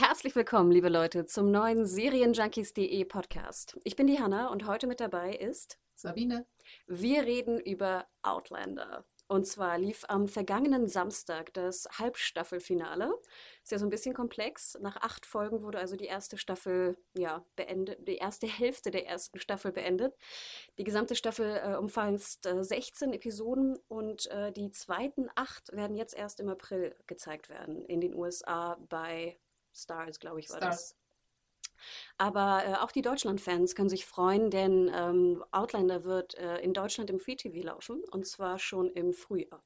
Herzlich willkommen, liebe Leute, zum neuen Serienjunkies.de Podcast. Ich bin die Hanna und heute mit dabei ist Sabine. Wir reden über Outlander. Und zwar lief am vergangenen Samstag das Halbstaffelfinale. Ist ja so ein bisschen komplex. Nach acht Folgen wurde also die erste Staffel ja, beendet, die erste Hälfte der ersten Staffel beendet. Die gesamte Staffel äh, umfasst äh, 16 Episoden und äh, die zweiten acht werden jetzt erst im April gezeigt werden in den USA bei Stars, glaube ich, war Stars. das. Aber äh, auch die Deutschland-Fans können sich freuen, denn ähm, Outlander wird äh, in Deutschland im Free TV laufen und zwar schon im Frühjahr.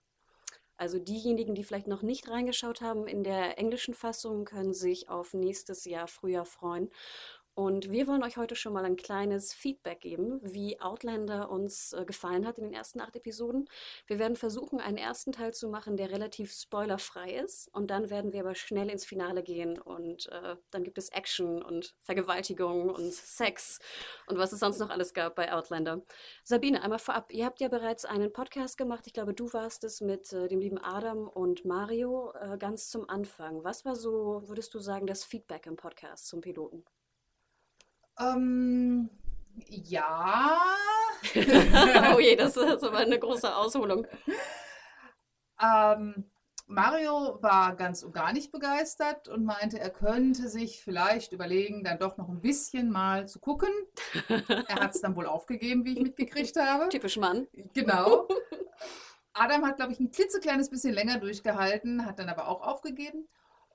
Also diejenigen, die vielleicht noch nicht reingeschaut haben in der englischen Fassung, können sich auf nächstes Jahr Frühjahr freuen. Und wir wollen euch heute schon mal ein kleines Feedback geben, wie Outlander uns äh, gefallen hat in den ersten acht Episoden. Wir werden versuchen, einen ersten Teil zu machen, der relativ spoilerfrei ist. Und dann werden wir aber schnell ins Finale gehen. Und äh, dann gibt es Action und Vergewaltigung und Sex und was es sonst noch alles gab bei Outlander. Sabine, einmal vorab, ihr habt ja bereits einen Podcast gemacht. Ich glaube, du warst es mit äh, dem lieben Adam und Mario äh, ganz zum Anfang. Was war so, würdest du sagen, das Feedback im Podcast zum Piloten? Ähm, ja. oh je, das ist aber eine große Ausholung. ähm, Mario war ganz und gar nicht begeistert und meinte, er könnte sich vielleicht überlegen, dann doch noch ein bisschen mal zu gucken. Er hat es dann wohl aufgegeben, wie ich mitgekriegt habe. Typisch Mann. Genau. Adam hat, glaube ich, ein klitzekleines bisschen länger durchgehalten, hat dann aber auch aufgegeben.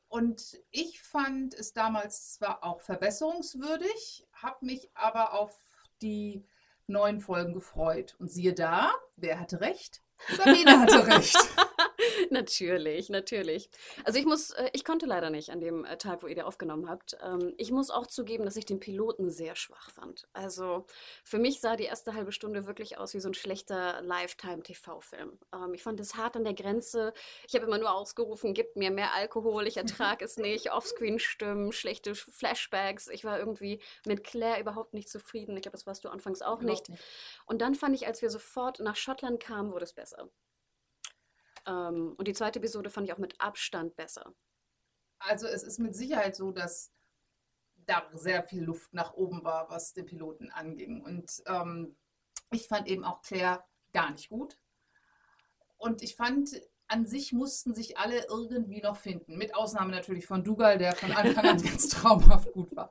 Und ich fand es damals zwar auch verbesserungswürdig, habe mich aber auf die neuen Folgen gefreut. Und siehe da, wer hatte recht? Sabine hatte recht. natürlich, natürlich. Also ich muss, äh, ich konnte leider nicht an dem äh, Tag, wo ihr den aufgenommen habt. Ähm, Ich muss auch zugeben, dass ich den Piloten sehr schwach fand. Also für mich sah die erste halbe Stunde wirklich aus wie so ein schlechter Lifetime-TV-Film. Ähm, Ich fand es hart an der Grenze. Ich habe immer nur ausgerufen, gib mir mehr Alkohol, ich ertrage es nicht. Offscreen-Stimmen, schlechte Flashbacks. Ich war irgendwie mit Claire überhaupt nicht zufrieden. Ich glaube, das warst du anfangs auch nicht. Nicht. Und dann fand ich, als wir sofort nach Schottland kamen, wurde es besser. Ähm, und die zweite Episode fand ich auch mit Abstand besser. Also es ist mit Sicherheit so, dass da sehr viel Luft nach oben war, was den Piloten anging. Und ähm, ich fand eben auch Claire gar nicht gut. Und ich fand, an sich mussten sich alle irgendwie noch finden. Mit Ausnahme natürlich von Dougal, der von Anfang an ganz traumhaft gut war.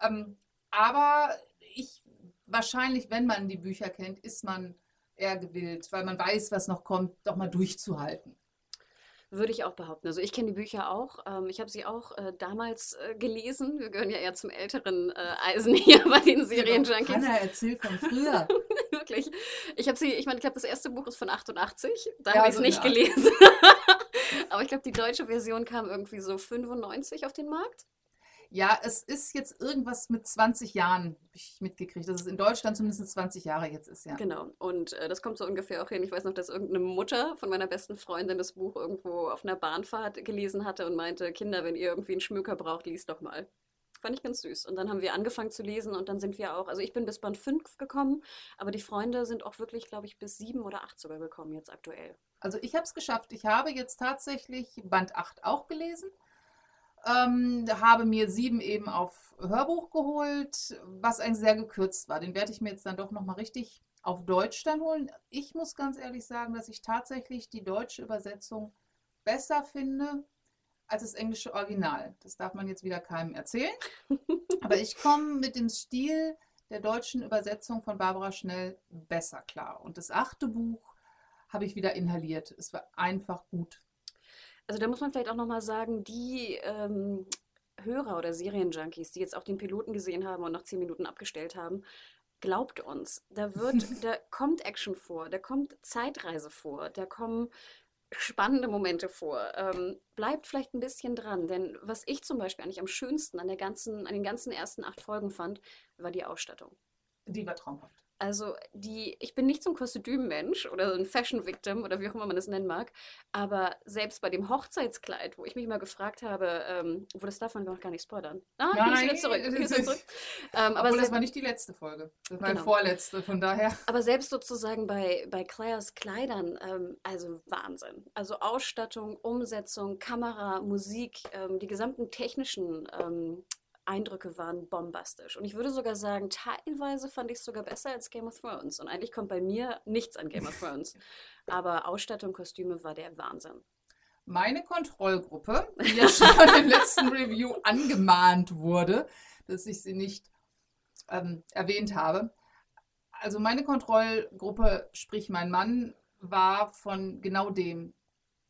Ähm, aber ich, wahrscheinlich, wenn man die Bücher kennt, ist man eher gewillt, weil man weiß, was noch kommt, doch mal durchzuhalten. Würde ich auch behaupten. Also ich kenne die Bücher auch. Ähm, ich habe sie auch äh, damals äh, gelesen. Wir gehören ja eher zum älteren äh, Eisen hier bei den Serienjunkies. Hanna erzählt von früher. Wirklich. Ich habe sie, ich meine, ich glaube, das erste Buch ist von 88. Da Ja, habe ich es so nicht Art. gelesen. Aber ich glaube, die deutsche Version kam irgendwie so 95 auf den Markt. Ja, es ist jetzt irgendwas mit 20 Jahren, habe ich mitgekriegt, dass es in Deutschland zumindest 20 Jahre jetzt ist, ja. Genau. Und äh, das kommt so ungefähr auch hin. Ich weiß noch, dass irgendeine Mutter von meiner besten Freundin das Buch irgendwo auf einer Bahnfahrt gelesen hatte und meinte, Kinder, wenn ihr irgendwie einen Schmöker braucht, liest doch mal. Fand ich ganz süß. Und dann haben wir angefangen zu lesen und dann sind wir auch, also ich bin bis Band 5 gekommen, aber die Freunde sind auch wirklich, glaube ich, bis 7 oder 8 sogar gekommen jetzt aktuell. Also ich habe es geschafft. Ich habe jetzt tatsächlich Band 8 auch gelesen. Ähm, habe mir sieben eben auf Hörbuch geholt, was eigentlich sehr gekürzt war. Den werde ich mir jetzt dann doch nochmal richtig auf Deutsch dann holen. Ich muss ganz ehrlich sagen, dass ich tatsächlich die deutsche Übersetzung besser finde als das englische Original. Das darf man jetzt wieder keinem erzählen. Aber ich komme mit dem Stil der deutschen Übersetzung von Barbara Schnell besser klar. Und das achte Buch habe ich wieder inhaliert. Es war einfach gut. Also da muss man vielleicht auch nochmal sagen, die ähm, Hörer oder Serienjunkies, die jetzt auch den Piloten gesehen haben und nach 10 Minuten abgestellt haben, glaubt uns, da wird, da kommt Action vor, da kommt Zeitreise vor, da kommen spannende Momente vor. Ähm, bleibt vielleicht ein bisschen dran, denn was ich zum Beispiel eigentlich am schönsten an der ganzen, an den ganzen ersten acht Folgen fand, war die Ausstattung. Die war traumhaft. Also die, ich bin nicht so ein Kostümmensch oder ein Fashion Victim oder wie auch immer man das nennen mag, aber selbst bei dem Hochzeitskleid, wo ich mich mal gefragt habe, ähm, wo das darf man noch gar nicht spoilern. Ah, nehme es wieder zurück. es wieder zurück. Ähm, aber das war nicht die letzte Folge. Das war die Genau. vorletzte, von daher. aber selbst sozusagen bei, bei Claires Kleidern, ähm, also Wahnsinn. Also Ausstattung, Umsetzung, Kamera, Musik, ähm, die gesamten technischen ähm, Eindrücke waren bombastisch. Und ich würde sogar sagen, teilweise fand ich es sogar besser als Game of Thrones. Und eigentlich kommt bei mir nichts an Game of Thrones. Aber Ausstattung, Kostüme war der Wahnsinn. Meine Kontrollgruppe, die ja schon im letzten Review angemahnt wurde, dass ich sie nicht ähm, erwähnt habe. Also meine Kontrollgruppe, sprich mein Mann, war von genau dem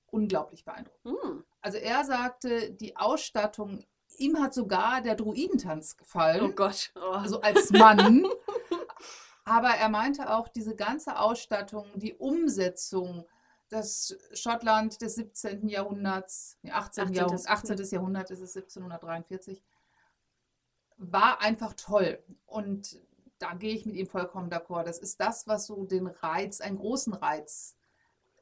unglaublich beeindruckt. Hm. Also er sagte, die Ausstattung, ihm hat sogar der Druidentanz gefallen. Oh Gott. Oh. also als Mann. Aber er meinte auch, diese ganze Ausstattung, die Umsetzung, das Schottland des 17. Jahrhunderts, nee, 18. 18. Jahrhundert, 18. Jahrhundert ist es 1743, war einfach toll. Und da gehe ich mit ihm vollkommen d'accord. Das ist das, was so den Reiz, einen großen Reiz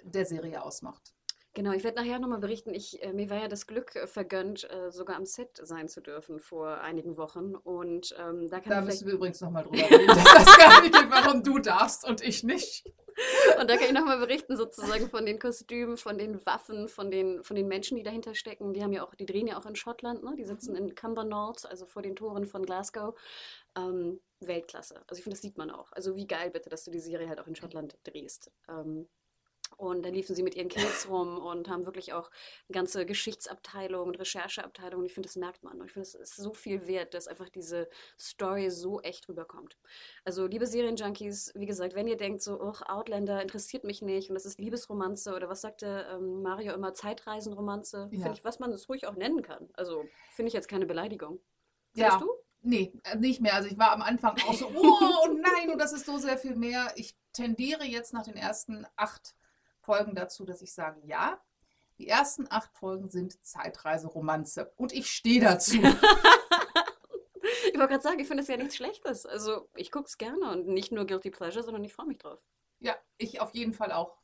der Serie ausmacht. Genau, ich werde nachher nochmal berichten. Ich, äh, mir war ja das Glück äh, vergönnt, äh, sogar am Set sein zu dürfen vor einigen Wochen. Und ähm, da kann Da ich müssen wir übrigens nochmal drüber reden. Das weiß gar nicht, warum du darfst und ich nicht. und da kann ich nochmal berichten, sozusagen von den Kostümen, von den Waffen, von den, von den Menschen, die dahinter stecken. Die haben ja auch, die drehen ja auch in Schottland, ne? Die sitzen in Cumbernauld, also vor den Toren von Glasgow. Ähm, Weltklasse. Also ich finde, das sieht man auch. Also wie geil bitte, dass du die Serie halt auch in Schottland drehst. Ähm, und dann liefen sie mit ihren Kids rum und haben wirklich auch eine ganze Geschichtsabteilung und Rechercheabteilung. Und ich finde, das merkt man. Und ich finde, es ist so viel wert, dass einfach diese Story so echt rüberkommt. Also, liebe Serienjunkies, wie gesagt, wenn ihr denkt, so, oh, Outlander interessiert mich nicht und das ist Liebesromanze oder was sagte ähm, Mario immer, Zeitreisenromanze, Ja. finde ich, was man es ruhig auch nennen kann. Also, finde ich jetzt keine Beleidigung. Ja. Findest du? Nee, äh, nicht mehr. Also ich war am Anfang auch so, oh nein, und das ist so sehr viel mehr. Ich tendiere jetzt nach den ersten acht Folgen dazu, dass ich sage, ja, die ersten acht Folgen sind Zeitreiseromanze. Und ich stehe dazu. Ich wollte gerade sagen, ich finde es ja nichts Schlechtes. Also, ich gucke es gerne und nicht nur Guilty Pleasure, sondern ich freue mich drauf. ja, ich auf jeden Fall auch.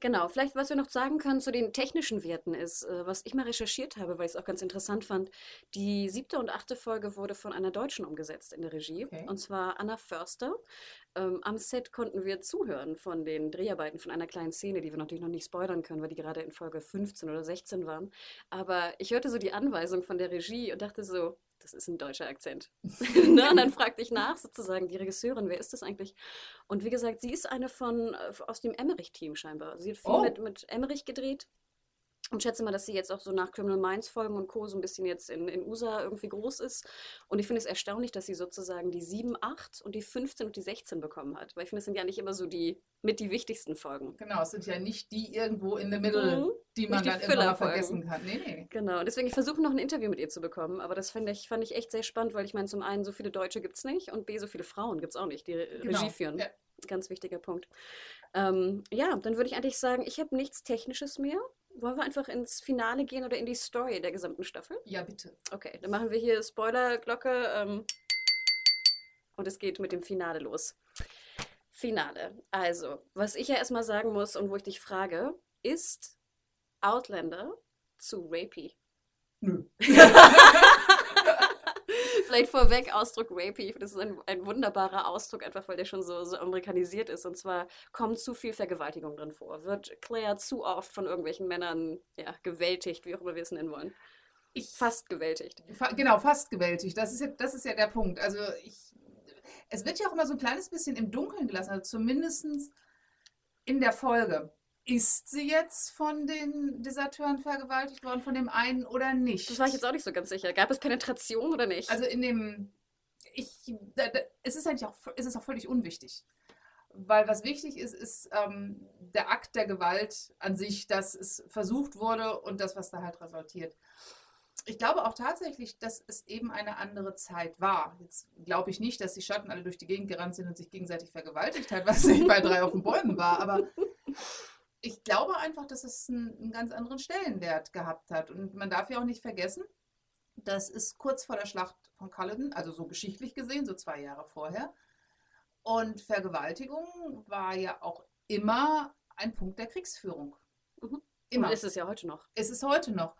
Genau, vielleicht was wir noch sagen können zu den technischen Werten ist, äh, was ich mal recherchiert habe, weil ich es auch ganz interessant fand. Die siebte und achte Folge wurde von einer Deutschen umgesetzt in der Regie, Okay. und zwar Anna Förster. Ähm, am Set konnten wir zuhören von den Dreharbeiten von einer kleinen Szene, die wir natürlich noch nicht spoilern können, weil die gerade in Folge 15 oder 16 waren. Aber ich hörte so die Anweisung von der Regie und dachte so, das ist ein deutscher Akzent. ne? Und dann fragte ich nach, sozusagen, die Regisseurin, wer ist das eigentlich? Und wie gesagt, sie ist eine von äh, aus dem Emmerich-Team scheinbar. Sie hat viel Oh. mit, mit Emmerich gedreht. Und schätze mal, dass sie jetzt auch so nach Criminal Minds Folgen und Co. so ein bisschen jetzt in, in USA irgendwie groß ist. Und ich finde es erstaunlich, dass sie sozusagen die 7, 8 und die 15 und die 16 bekommen hat. Weil ich finde, das sind ja nicht immer so die mit die wichtigsten Folgen. Genau, es sind ja nicht die irgendwo in the middle, Mhm. die man dann Filler-Folgen. vergessen kann. Nee, nee. Genau, und deswegen, ich versuche noch ein Interview mit ihr zu bekommen, aber das fand ich, fand ich echt sehr spannend, weil ich meine, zum einen, so viele Deutsche gibt es nicht und B, so viele Frauen gibt es auch nicht, die Genau, Regie führen. ja. Ganz wichtiger Punkt. Ähm, ja, dann würde ich eigentlich sagen, ich habe nichts Technisches mehr. Wollen wir einfach ins Finale gehen oder in die Story der gesamten Staffel? Ja, bitte. Okay, dann machen wir hier Spoilerglocke ähm, und es geht mit dem Finale los. Finale. Also, was ich ja erstmal sagen muss und wo ich dich frage, ist Outlander zu rapey? Nö. Vielleicht vorweg Ausdruck rapey. Das ist ein, ein wunderbarer Ausdruck, einfach weil der schon so, so amerikanisiert ist. Und zwar kommt zu viel Vergewaltigung drin vor. Wird Claire zu oft von irgendwelchen Männern ja, gewältigt, wie auch immer wir es nennen wollen. Ich, Fast gewältigt. Fa genau, fast gewältigt. Das ist, ja, das ist ja der Punkt. Also ich, es wird ja auch immer so ein kleines bisschen im Dunkeln gelassen, also zumindest in der Folge. Ist sie jetzt von den Deserteuren vergewaltigt worden, von dem einen oder nicht? Das war ich jetzt auch nicht so ganz sicher. Gab es Penetration oder nicht? Also in dem, ich, da, da, es ist eigentlich auch, es ist auch völlig unwichtig. Weil was wichtig ist, ist ähm, der Akt der Gewalt an sich, dass es versucht wurde und das, was da halt resultiert. ich glaube auch tatsächlich, dass es eben eine andere Zeit war. Jetzt glaube ich nicht, dass die Schatten alle durch die Gegend gerannt sind und sich gegenseitig vergewaltigt hat, was nicht bei drei auf den Bäumen war. Aber ich glaube einfach, dass es einen, einen ganz anderen Stellenwert gehabt hat. Und man darf ja auch nicht vergessen, das ist kurz vor der Schlacht von Culloden, also so geschichtlich gesehen, so zwei Jahre vorher. Und Vergewaltigung war ja auch immer ein Punkt der Kriegsführung. Mhm. Immer. Und ist es ja heute noch. Es ist heute noch.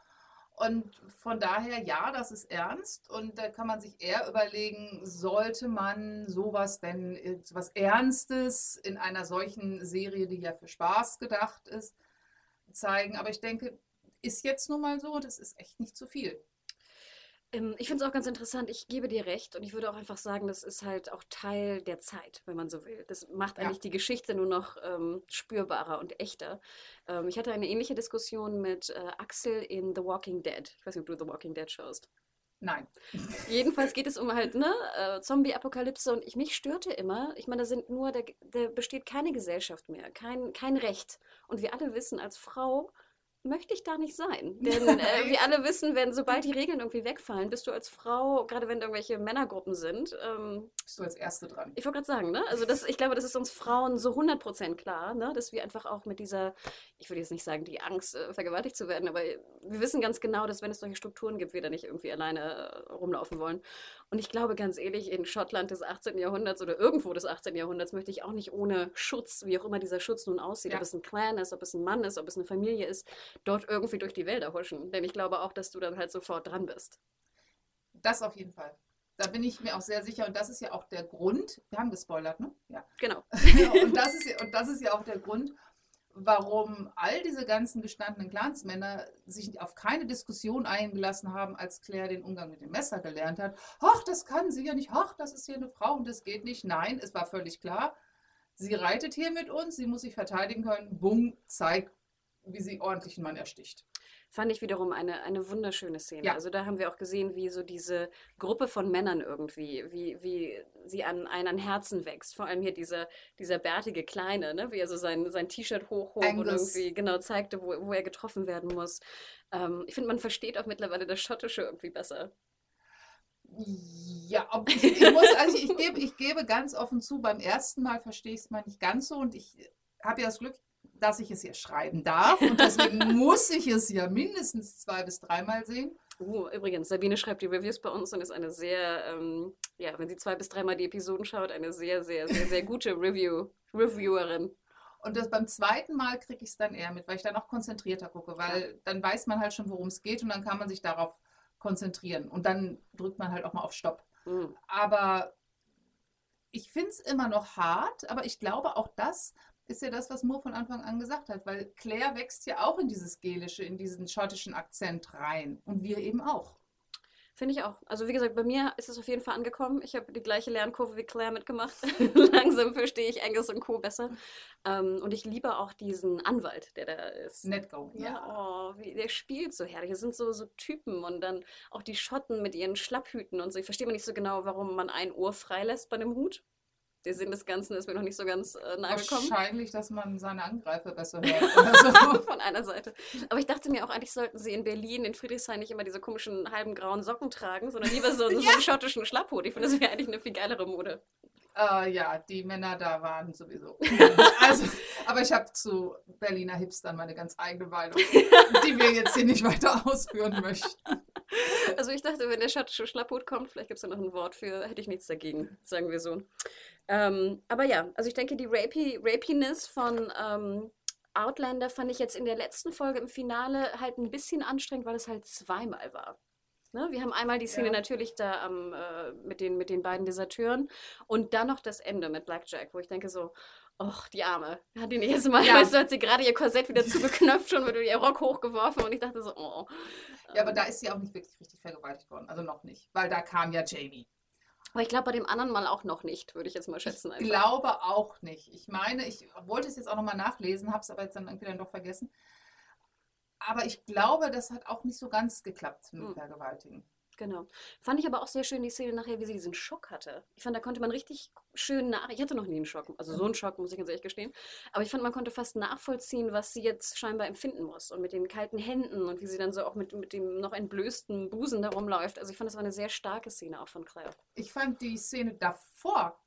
Und von daher, ja, das ist ernst. Und da kann man sich eher überlegen, sollte man sowas denn, äh, was Ernstes in einer solchen Serie, die ja für Spaß gedacht ist, zeigen. Aber ich denke, ist jetzt nun mal so, das ist echt nicht zu viel. Ähm, ich finde es auch ganz interessant. Ich gebe dir recht und ich würde auch einfach sagen, das ist halt auch Teil der Zeit, wenn man so will. Das macht eigentlich ja. die Geschichte nur noch ähm, spürbarer und echter. Ähm, ich hatte eine ähnliche Diskussion mit äh, Axel in The Walking Dead. Ich weiß nicht, ob du The Walking Dead schaust. Nein. Jedenfalls geht es um halt, ne, äh, Zombie-Apokalypse und ich, mich störte immer, ich meine, da sind nur, da, da besteht keine Gesellschaft mehr, kein, kein Recht. Und wir alle wissen als Frau, möchte ich da nicht sein. Denn äh, wir alle wissen, wenn sobald die Regeln irgendwie wegfallen, bist du als Frau, gerade wenn irgendwelche Männergruppen sind, ähm, bist du als Erste dran. Ich wollte gerade sagen, ne? Also das, ich glaube, das ist uns Frauen so 100% klar, ne? dass wir einfach auch mit dieser, ich würde jetzt nicht sagen, die Angst, äh, vergewaltigt zu werden, aber wir wissen ganz genau, dass wenn es solche Strukturen gibt, wir da nicht irgendwie alleine rumlaufen wollen. Und ich glaube ganz ehrlich, in Schottland des 18. Jahrhunderts oder irgendwo des 18. Jahrhunderts möchte ich auch nicht ohne Schutz, wie auch immer dieser Schutz nun aussieht, ja. ob es ein Clan ist, ob es ein Mann ist, ob es eine Familie ist, dort irgendwie durch die Wälder huschen. Denn ich glaube auch, dass du dann halt sofort dran bist. Das auf jeden Fall. Da bin ich mir auch sehr sicher. Und das ist ja auch der Grund. Wir haben gespoilert, ne? Ja. Genau. und, das ist, und das ist ja auch der Grund, warum all diese ganzen gestandenen Clansmänner sich auf keine Diskussion eingelassen haben, als Claire den Umgang mit dem Messer gelernt hat. Ach, das kann sie ja nicht. Ach, das ist hier eine Frau und das geht nicht. Nein, es war völlig klar. Sie reitet hier mit uns, sie muss sich verteidigen können. Bumm, zeigt, wie sie ordentlich einen Mann ersticht fand ich wiederum eine, eine wunderschöne Szene. Ja. Also da haben wir auch gesehen, wie so diese Gruppe von Männern irgendwie, wie, wie sie an einen Herzen wächst. Vor allem hier dieser, dieser bärtige Kleine, ne? wie er so sein, sein T-Shirt hochhob und irgendwie genau zeigte, wo, wo er getroffen werden muss. Ähm, ich finde, man versteht auch mittlerweile das Schottische irgendwie besser. Ja, ich, ich, muss, also ich, gebe, ich gebe ganz offen zu, beim ersten Mal verstehe ich es mal nicht ganz so und ich habe ja das Glück, dass ich es hier schreiben darf. Und deswegen muss ich es ja mindestens zwei bis dreimal sehen. Oh, übrigens, Sabine schreibt die Reviews bei uns und ist eine sehr, ähm, ja, wenn sie zwei bis dreimal die Episoden schaut, eine sehr, sehr, sehr, sehr gute Review, Reviewerin. Und das beim zweiten Mal kriege ich es dann eher mit, weil ich dann auch konzentrierter gucke, weil dann weiß man halt schon, worum es geht und dann kann man sich darauf konzentrieren. Und dann drückt man halt auch mal auf Stopp. Mhm. Aber ich finde es immer noch hart, aber ich glaube auch das ist ja das, was Moore von Anfang an gesagt hat, weil Claire wächst ja auch in dieses Gelische, in diesen schottischen Akzent rein und wir eben auch. Finde ich auch. Also wie gesagt, bei mir ist es auf jeden Fall angekommen. Ich habe die gleiche Lernkurve wie Claire mitgemacht. Langsam verstehe ich Angus und Co. besser. Ähm, und ich liebe auch diesen Anwalt, der da ist. Netgo. Ja, ja. Oh, wie, der spielt so herrlich. Es sind so, so Typen und dann auch die Schotten mit ihren Schlapphüten und so. Ich verstehe mal nicht so genau, warum man ein Ohr freilässt bei einem Hut der Sinn des Ganzen ist mir noch nicht so ganz äh, nahe gekommen. Wahrscheinlich, dass man seine Angreifer besser hört. So. Von einer Seite. Aber ich dachte mir auch, eigentlich sollten sie in Berlin, in Friedrichshain nicht immer diese komischen halben grauen Socken tragen, sondern lieber so, ja. so einen schottischen Schlapphut. Ich finde, das wäre eigentlich eine viel geilere Mode. Uh, ja, die Männer da waren sowieso. also, aber ich habe zu Berliner Hipstern meine ganz eigene Meinung, die wir jetzt hier nicht weiter ausführen möchten. Also ich dachte, wenn der schottische Schlapphut kommt, vielleicht gibt es da noch ein Wort für, hätte ich nichts dagegen, sagen wir so. Ähm, aber ja, also ich denke, die Rapy, Rapiness von ähm, Outlander fand ich jetzt in der letzten Folge im Finale halt ein bisschen anstrengend, weil es halt zweimal war. Ne? Wir haben einmal die Szene ja. natürlich da ähm, äh, mit, den, mit den beiden Deserteuren und dann noch das Ende mit Blackjack, wo ich denke so, Och, die Arme. Hat die nächste Mal, ja. weißt du, hat sie gerade ihr Korsett wieder zugeknöpft und wurde ihr Rock hochgeworfen und ich dachte so, oh. Ja, aber da ist sie auch nicht wirklich richtig vergewaltigt worden. Also noch nicht. Weil da kam ja Jamie. Aber ich glaube bei dem anderen Mal auch noch nicht, würde ich jetzt mal schätzen. Ich einfach. glaube auch nicht. Ich meine, ich wollte es jetzt auch nochmal nachlesen, habe es aber jetzt dann irgendwie dann doch vergessen. Aber ich glaube, das hat auch nicht so ganz geklappt mit hm. Vergewaltigen. Genau. Fand ich aber auch sehr schön die Szene nachher, wie sie diesen Schock hatte. Ich fand, da konnte man richtig schön nach. Ich hatte noch nie einen Schock. Also so einen Schock, muss ich ganz ehrlich gestehen. Aber ich fand, man konnte fast nachvollziehen, was sie jetzt scheinbar empfinden muss. Und mit den kalten Händen und wie sie dann so auch mit, mit dem noch entblößten Busen da rumläuft. Also ich fand, das war eine sehr starke Szene auch von Claire. Ich fand die Szene davor,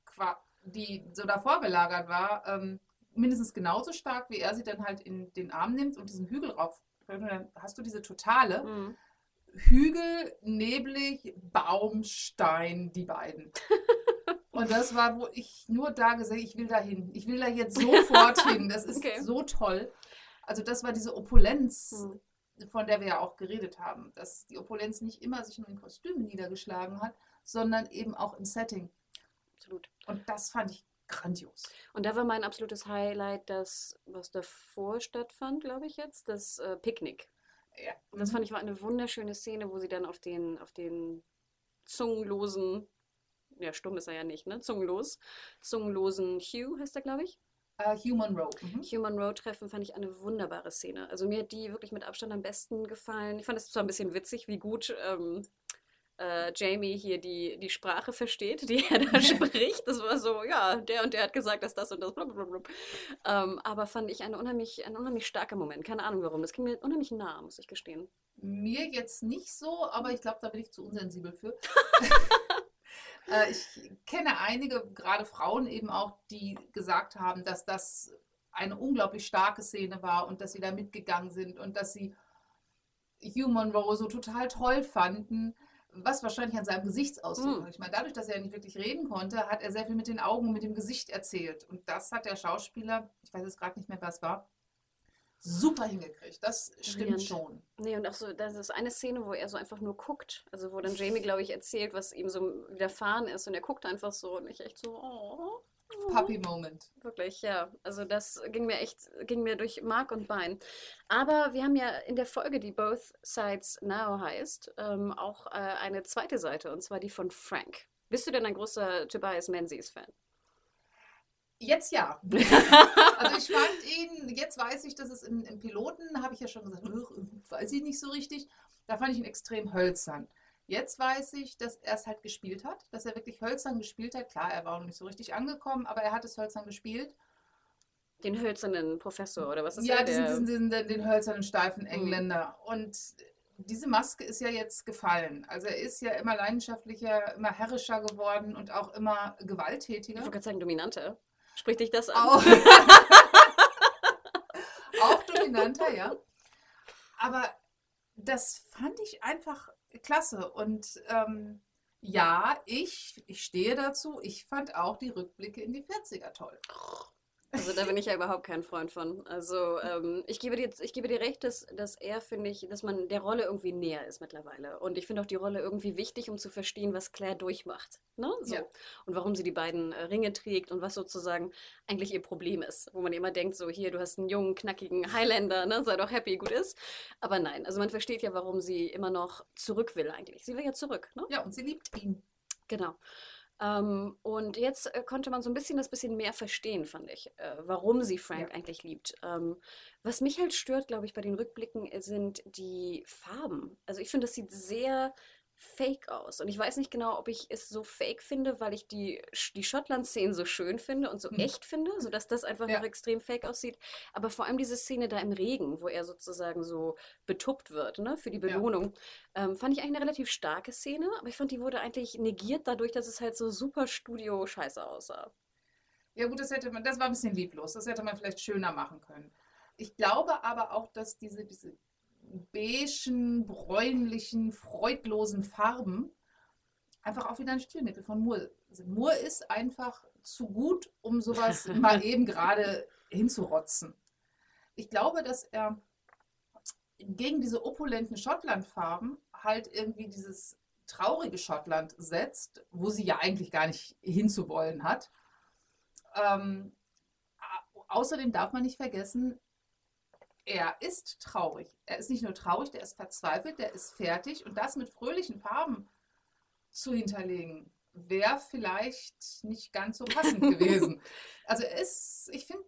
die so davor gelagert war, ähm, mindestens genauso stark, wie er sie dann halt in den Arm nimmt und diesen Hügel rauf. Dann hast du diese totale Mhm. Hügel, neblig, Baum, Stein, die beiden. Und das war, wo ich nur da gesagt ich will da hin. Ich will da jetzt sofort hin. Das ist Okay. so toll. Also das war diese Opulenz, Mhm. von der wir ja auch geredet haben. Dass die Opulenz nicht immer sich nur in Kostümen niedergeschlagen hat, sondern eben auch im Setting. Absolut. Und das fand ich grandios. Und da war mein absolutes Highlight das, was davor stattfand, glaube ich jetzt, das äh, Picknick. Ja. Und das fand ich war eine wunderschöne Szene, wo sie dann auf den, auf den zungenlosen, ja, stumm ist er ja nicht, ne? Zungenlos, zungenlosen Hugh heißt er, glaube ich. Äh, Human Row. Mhm. Human Road Treffen fand ich eine wunderbare Szene. Also mir hat die wirklich mit Abstand am besten gefallen. Ich fand es zwar ein bisschen witzig, wie gut ähm, äh, Jamie hier die, die Sprache versteht, die er da spricht. Das war so, ja, der und der hat gesagt, dass das und das. Blablabla. Ähm, aber fand ich eine unheimlich, ein unheimlich starker Moment. Keine Ahnung warum. Das ging mir unheimlich nah, muss ich gestehen. Mir jetzt nicht so, aber ich glaube, da bin ich zu unsensibel für. Äh, ich kenne einige, gerade Frauen eben auch, die gesagt haben, dass das eine unglaublich starke Szene war und dass sie da mitgegangen sind und dass sie Human Row so total toll fanden, was wahrscheinlich an seinem Gesichtsausdruck lag. Ich meine, dadurch, dass er nicht wirklich reden konnte, hat er sehr viel mit den Augen mit dem Gesicht erzählt. Und das hat der Schauspieler, ich weiß jetzt gerade nicht mehr, was war, super hingekriegt. Das stimmt Brillant. schon. Nee, und auch so, das ist eine Szene, wo er so einfach nur guckt. Also wo dann Jamie, glaube ich, erzählt, was ihm so widerfahren ist. Und er guckt einfach so und ich echt so, oh. Oh. Puppy Moment. Wirklich, ja. Also das ging mir echt, ging mir durch Mark und Bein. Aber wir haben ja in der Folge, die Both Sides Now heißt, ähm, auch äh, eine zweite Seite, und zwar die von Frank. Bist du denn ein großer Tobias Menzies-Fan? Jetzt ja. Also ich fand ihn, jetzt weiß ich, dass es im, im Piloten, habe ich ja schon gesagt, "Ugh, weiß ich nicht so richtig. Da fand ich ihn extrem hölzern. Jetzt weiß ich, dass er es halt gespielt hat, dass er wirklich hölzern gespielt hat. Klar, er war auch noch nicht so richtig angekommen, aber er hat es hölzern gespielt. Den hölzernen Professor, oder was ist ja, er? diesen, diesen, diesen, den, den hölzernen, steifen Mhm. Engländer. Und diese Maske ist ja jetzt gefallen. Also er ist ja immer leidenschaftlicher, immer herrischer geworden und auch immer Ich gewalttätiger. wollte gerade sagen, dominanter. Spricht dich das an? Auch, auch dominanter, ja. Aber das fand ich einfach klasse. Und ähm, ja, ich, ich stehe dazu. Ich fand auch die Rückblicke in die 40er toll. Also da bin ich ja überhaupt kein Freund von. Also ähm, ich, gebe dir, ich gebe dir recht, dass, dass er, finde ich, dass man der Rolle irgendwie näher ist mittlerweile. Und ich finde auch die Rolle irgendwie wichtig, um zu verstehen, was Claire durchmacht. Ne? So. Ja. Und warum sie die beiden äh, Ringe trägt und was sozusagen eigentlich ihr Problem ist. Wo man immer denkt, so hier, du hast einen jungen, knackigen Highlander, ne? sei doch happy, gut ist. Aber nein, also man versteht ja, warum sie immer noch zurück will eigentlich. Sie will ja zurück, ne? Ja, und sie liebt ihn. Genau. Ähm, und jetzt äh, konnte man so ein bisschen das bisschen mehr verstehen, fand ich, äh, warum sie Frank Ja. eigentlich liebt. Ähm, was mich halt stört, glaube ich, bei den Rückblicken äh, sind die Farben. Also ich finde, das sieht sehr fake aus. Und ich weiß nicht genau, ob ich es so fake finde, weil ich die, die Schottland-Szenen so schön finde und so Hm. echt finde, sodass das einfach Ja. noch extrem fake aussieht. Aber vor allem diese Szene da im Regen, wo er sozusagen so betuppt wird, ne, für die Ja. Belohnung. Ähm, fand ich eigentlich eine relativ starke Szene, aber ich fand, die wurde eigentlich negiert dadurch, dass es halt so super Studio-Scheiße aussah. Ja, gut, das hätte man, das war ein bisschen lieblos. Das hätte man vielleicht schöner machen können. Ich glaube aber auch, dass diese, diese beigen, bräunlichen, freudlosen Farben einfach auch wieder ein Stilmittel von Moore sind. Moore ist einfach zu gut, um sowas mal eben gerade hinzurotzen. Ich glaube, dass er gegen diese opulenten Schottlandfarben halt irgendwie dieses traurige Schottland setzt, wo sie ja eigentlich gar nicht hinzuwollen hat. Ähm, au- außerdem darf man nicht vergessen, er ist traurig. Er ist nicht nur traurig, der ist verzweifelt, der ist fertig. Und das mit fröhlichen Farben zu hinterlegen, wäre vielleicht nicht ganz so passend gewesen. Also er ist, ich finde,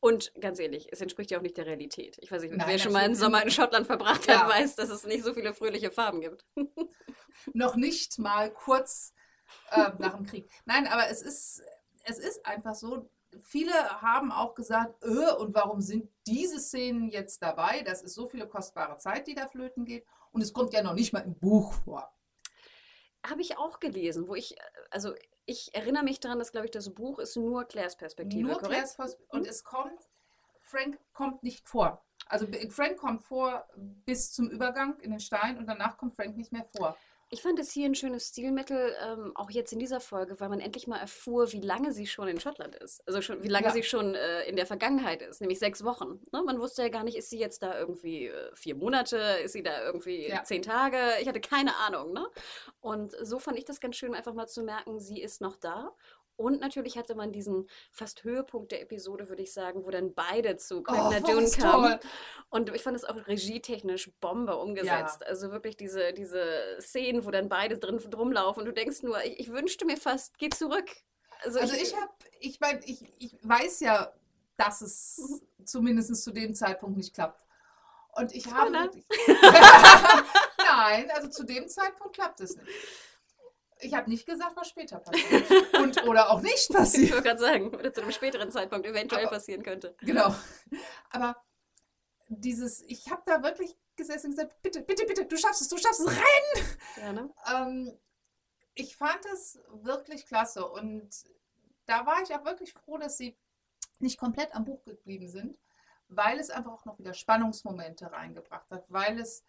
Und ganz ehrlich, es entspricht ja auch nicht der Realität. Ich weiß nicht, Nein, wer schon mal einen Sommer in Schottland verbracht Ja. hat, weiß, dass es nicht so viele fröhliche Farben gibt. noch nicht mal kurz äh, nach dem Krieg. Nein, aber es ist, es ist einfach so. Viele haben auch gesagt, äh, und warum sind diese Szenen jetzt dabei? Das ist so viele kostbare Zeit, die da flöten geht. Und es kommt ja noch nicht mal im Buch vor. Habe ich auch gelesen, wo ich, äh, also ich erinnere mich daran, dass, glaube ich, das Buch ist nur Claires Perspektive, Nur korrekt? Claires Pers- und es kommt, Frank kommt nicht vor. Also Frank kommt vor bis zum Übergang in den Stein und danach kommt Frank nicht mehr vor. Ich fand es hier ein schönes Stilmittel, ähm, auch jetzt in dieser Folge, weil man endlich mal erfuhr, wie lange sie schon in Schottland ist. Also schon, wie lange Ja. sie schon äh, in der Vergangenheit ist, nämlich sechs Wochen. Ne? Man wusste ja gar nicht, ist sie jetzt da irgendwie äh, vier Monate, ist sie da irgendwie Ja. zehn Tage? Ich hatte keine Ahnung. Ne? Und so fand ich das ganz schön, einfach mal zu merken, sie ist noch da. Und natürlich hatte man diesen fast Höhepunkt der Episode, würde ich sagen, wo dann beide zu Quagna war Dune kamen. Und ich fand es auch regietechnisch Bombe umgesetzt. Also wirklich diese, diese Szenen, wo dann beide drin rumlaufen und du denkst nur, ich, ich wünschte mir fast, geh zurück. Also, Also ich habe, ich meine, ich, ich weiß ja, dass es zumindest zu dem Zeitpunkt nicht klappt. Und ich habe wirklich, Nein, also zu dem Zeitpunkt klappt es nicht. Ich habe nicht gesagt, was später passiert. Und oder auch nicht ich passiert. wollte gerade sagen, oder zu einem späteren Zeitpunkt eventuell Aber- passieren könnte. Genau. Aber dieses, ich habe da wirklich gesessen und gesagt, bitte, bitte, bitte, du schaffst es, du schaffst es, renn! Ja, ne? Ähm, ich fand es wirklich klasse und da war ich auch wirklich froh, dass sie nicht komplett am Buch geblieben sind, weil es einfach auch noch wieder Spannungsmomente reingebracht hat, weil es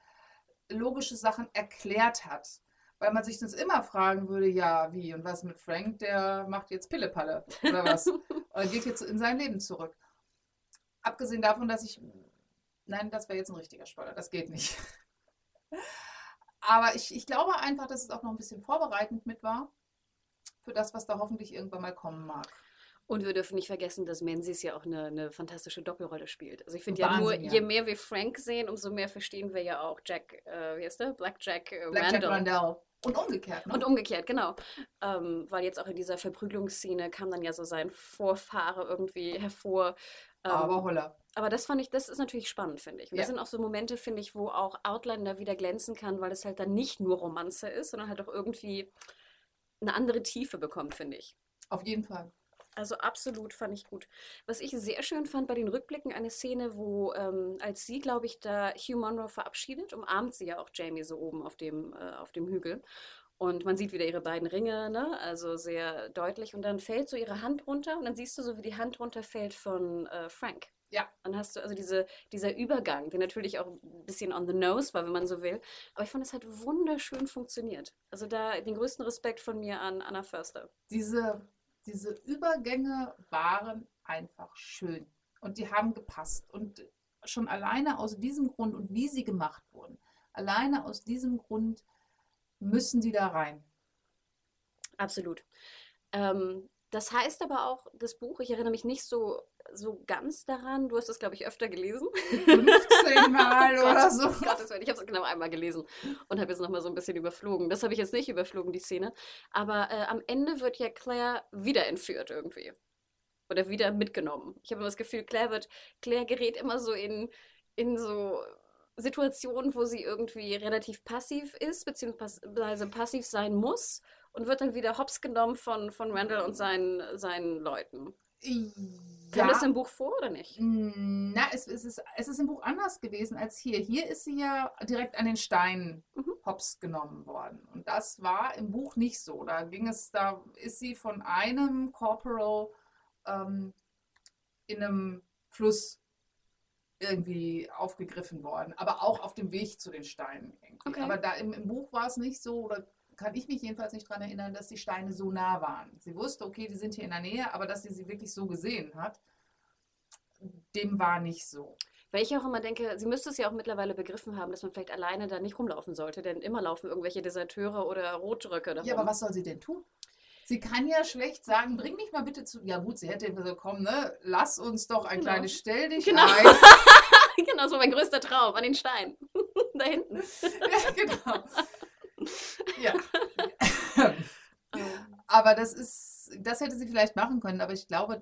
logische Sachen erklärt hat. Weil man sich sonst immer fragen würde, ja, wie und was mit Frank, der macht jetzt Pillepalle oder was? oder geht jetzt in sein Leben zurück. Abgesehen davon, dass ich, nein, das wäre jetzt ein richtiger Spoiler, das geht nicht. Aber ich, ich glaube einfach, dass es auch noch ein bisschen vorbereitend mit war für das, was da hoffentlich irgendwann mal kommen mag. Und wir dürfen nicht vergessen, dass Menzies ja auch eine, eine fantastische Doppelrolle spielt. Also ich finde ja nur, ja. je mehr wir Frank sehen, umso mehr verstehen wir ja auch Jack, äh, wie heißt der? Black Jack, äh, Black Jack Randall. Und umgekehrt, ne? Und umgekehrt, genau. Ähm, weil jetzt auch in dieser Verprügelungsszene kam dann ja so sein Vorfahre irgendwie hervor. Ähm, Aber holla. aber das fand ich, das ist natürlich spannend, finde ich. Und das Ja. sind auch so Momente, finde ich, wo auch Outlander wieder glänzen kann, weil es halt dann nicht nur Romanze ist, sondern halt auch irgendwie eine andere Tiefe bekommt, finde ich. Auf jeden Fall. Also absolut fand ich gut. Was ich sehr schön fand bei den Rückblicken, eine Szene, wo ähm, als sie, glaube ich, da Hugh Monroe verabschiedet, umarmt sie ja auch Jamie so oben auf dem, äh, auf dem Hügel. Und man sieht wieder ihre beiden Ringe, ne? also sehr deutlich. Und dann fällt so ihre Hand runter und dann siehst du so, wie die Hand runterfällt von äh, Frank. Ja. Dann hast du also diese, dieser Übergang, der natürlich auch ein bisschen on the nose war, wenn man so will. Aber ich fand, es hat wunderschön funktioniert. Also da den größten Respekt von mir an Anna Förster. Diese, diese Übergänge waren einfach schön. Und die haben gepasst. Und schon alleine aus diesem Grund und wie sie gemacht wurden, alleine aus diesem Grund müssen die da rein. Absolut. Ähm, das heißt aber auch, das Buch, ich erinnere mich nicht so, so ganz daran. Du hast es, glaube ich, öfter gelesen. 15 Mal Oh oder so. Gottes Willen, ich habe es genau einmal gelesen und habe jetzt nochmal so ein bisschen überflogen. Das habe ich jetzt nicht überflogen, die Szene. Aber äh, am Ende wird ja Claire wieder entführt irgendwie. Oder wieder mitgenommen. Ich habe immer das Gefühl, Claire wird, Claire gerät immer so in, in so Situationen, wo sie irgendwie relativ passiv ist, beziehungsweise passiv sein muss und wird dann wieder hops genommen von, von Randall und seinen, seinen Leuten. Kam das im Buch vor oder nicht? Na, es, es, ist, es ist im Buch anders gewesen als hier. Hier ist sie ja direkt an den Stein Mhm. hops genommen worden. Und das war im Buch nicht so. Da ging es, da ist sie von einem Corporal ähm, in einem Fluss irgendwie aufgegriffen worden, aber auch auf dem Weg zu den Steinen. Okay. Aber da im, im Buch war es nicht so, oder kann ich mich jedenfalls nicht daran erinnern, dass die Steine so nah waren. Sie wusste, okay, die sind hier in der Nähe, aber dass sie sie wirklich so gesehen hat, dem war nicht so. Weil ich auch immer denke, sie müsste es ja auch mittlerweile begriffen haben, dass man vielleicht alleine da nicht rumlaufen sollte, denn immer laufen irgendwelche Deserteure oder Rotröcke da Ja, aber was soll sie denn tun? Sie kann ja schlecht sagen, bring mich mal bitte zu. Ja, gut, sie hätte immer so, komm, ne, lass uns doch ein Genau. kleines Stell dich Genau. ein. genau, das war mein größter Traum, an den Stein. da hinten. ja, genau. Ja. Ähm, Aber das ist, das hätte sie vielleicht machen können, aber ich glaube,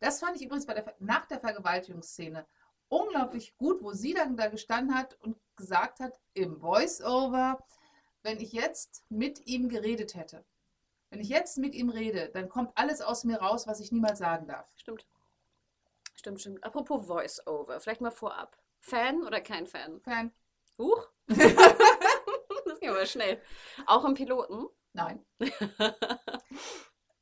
Das fand ich übrigens bei der, nach der Vergewaltigungsszene unglaublich gut, wo sie dann da gestanden hat und gesagt hat, im Voice-Over, wenn ich jetzt mit ihm geredet hätte, wenn ich jetzt mit ihm rede, dann kommt alles aus mir raus, was ich niemals sagen darf. Stimmt. Stimmt, stimmt. Apropos Voice-Over, vielleicht mal vorab. Fan oder kein Fan? Fan. Huch. aber schnell. Auch im Piloten? Nein.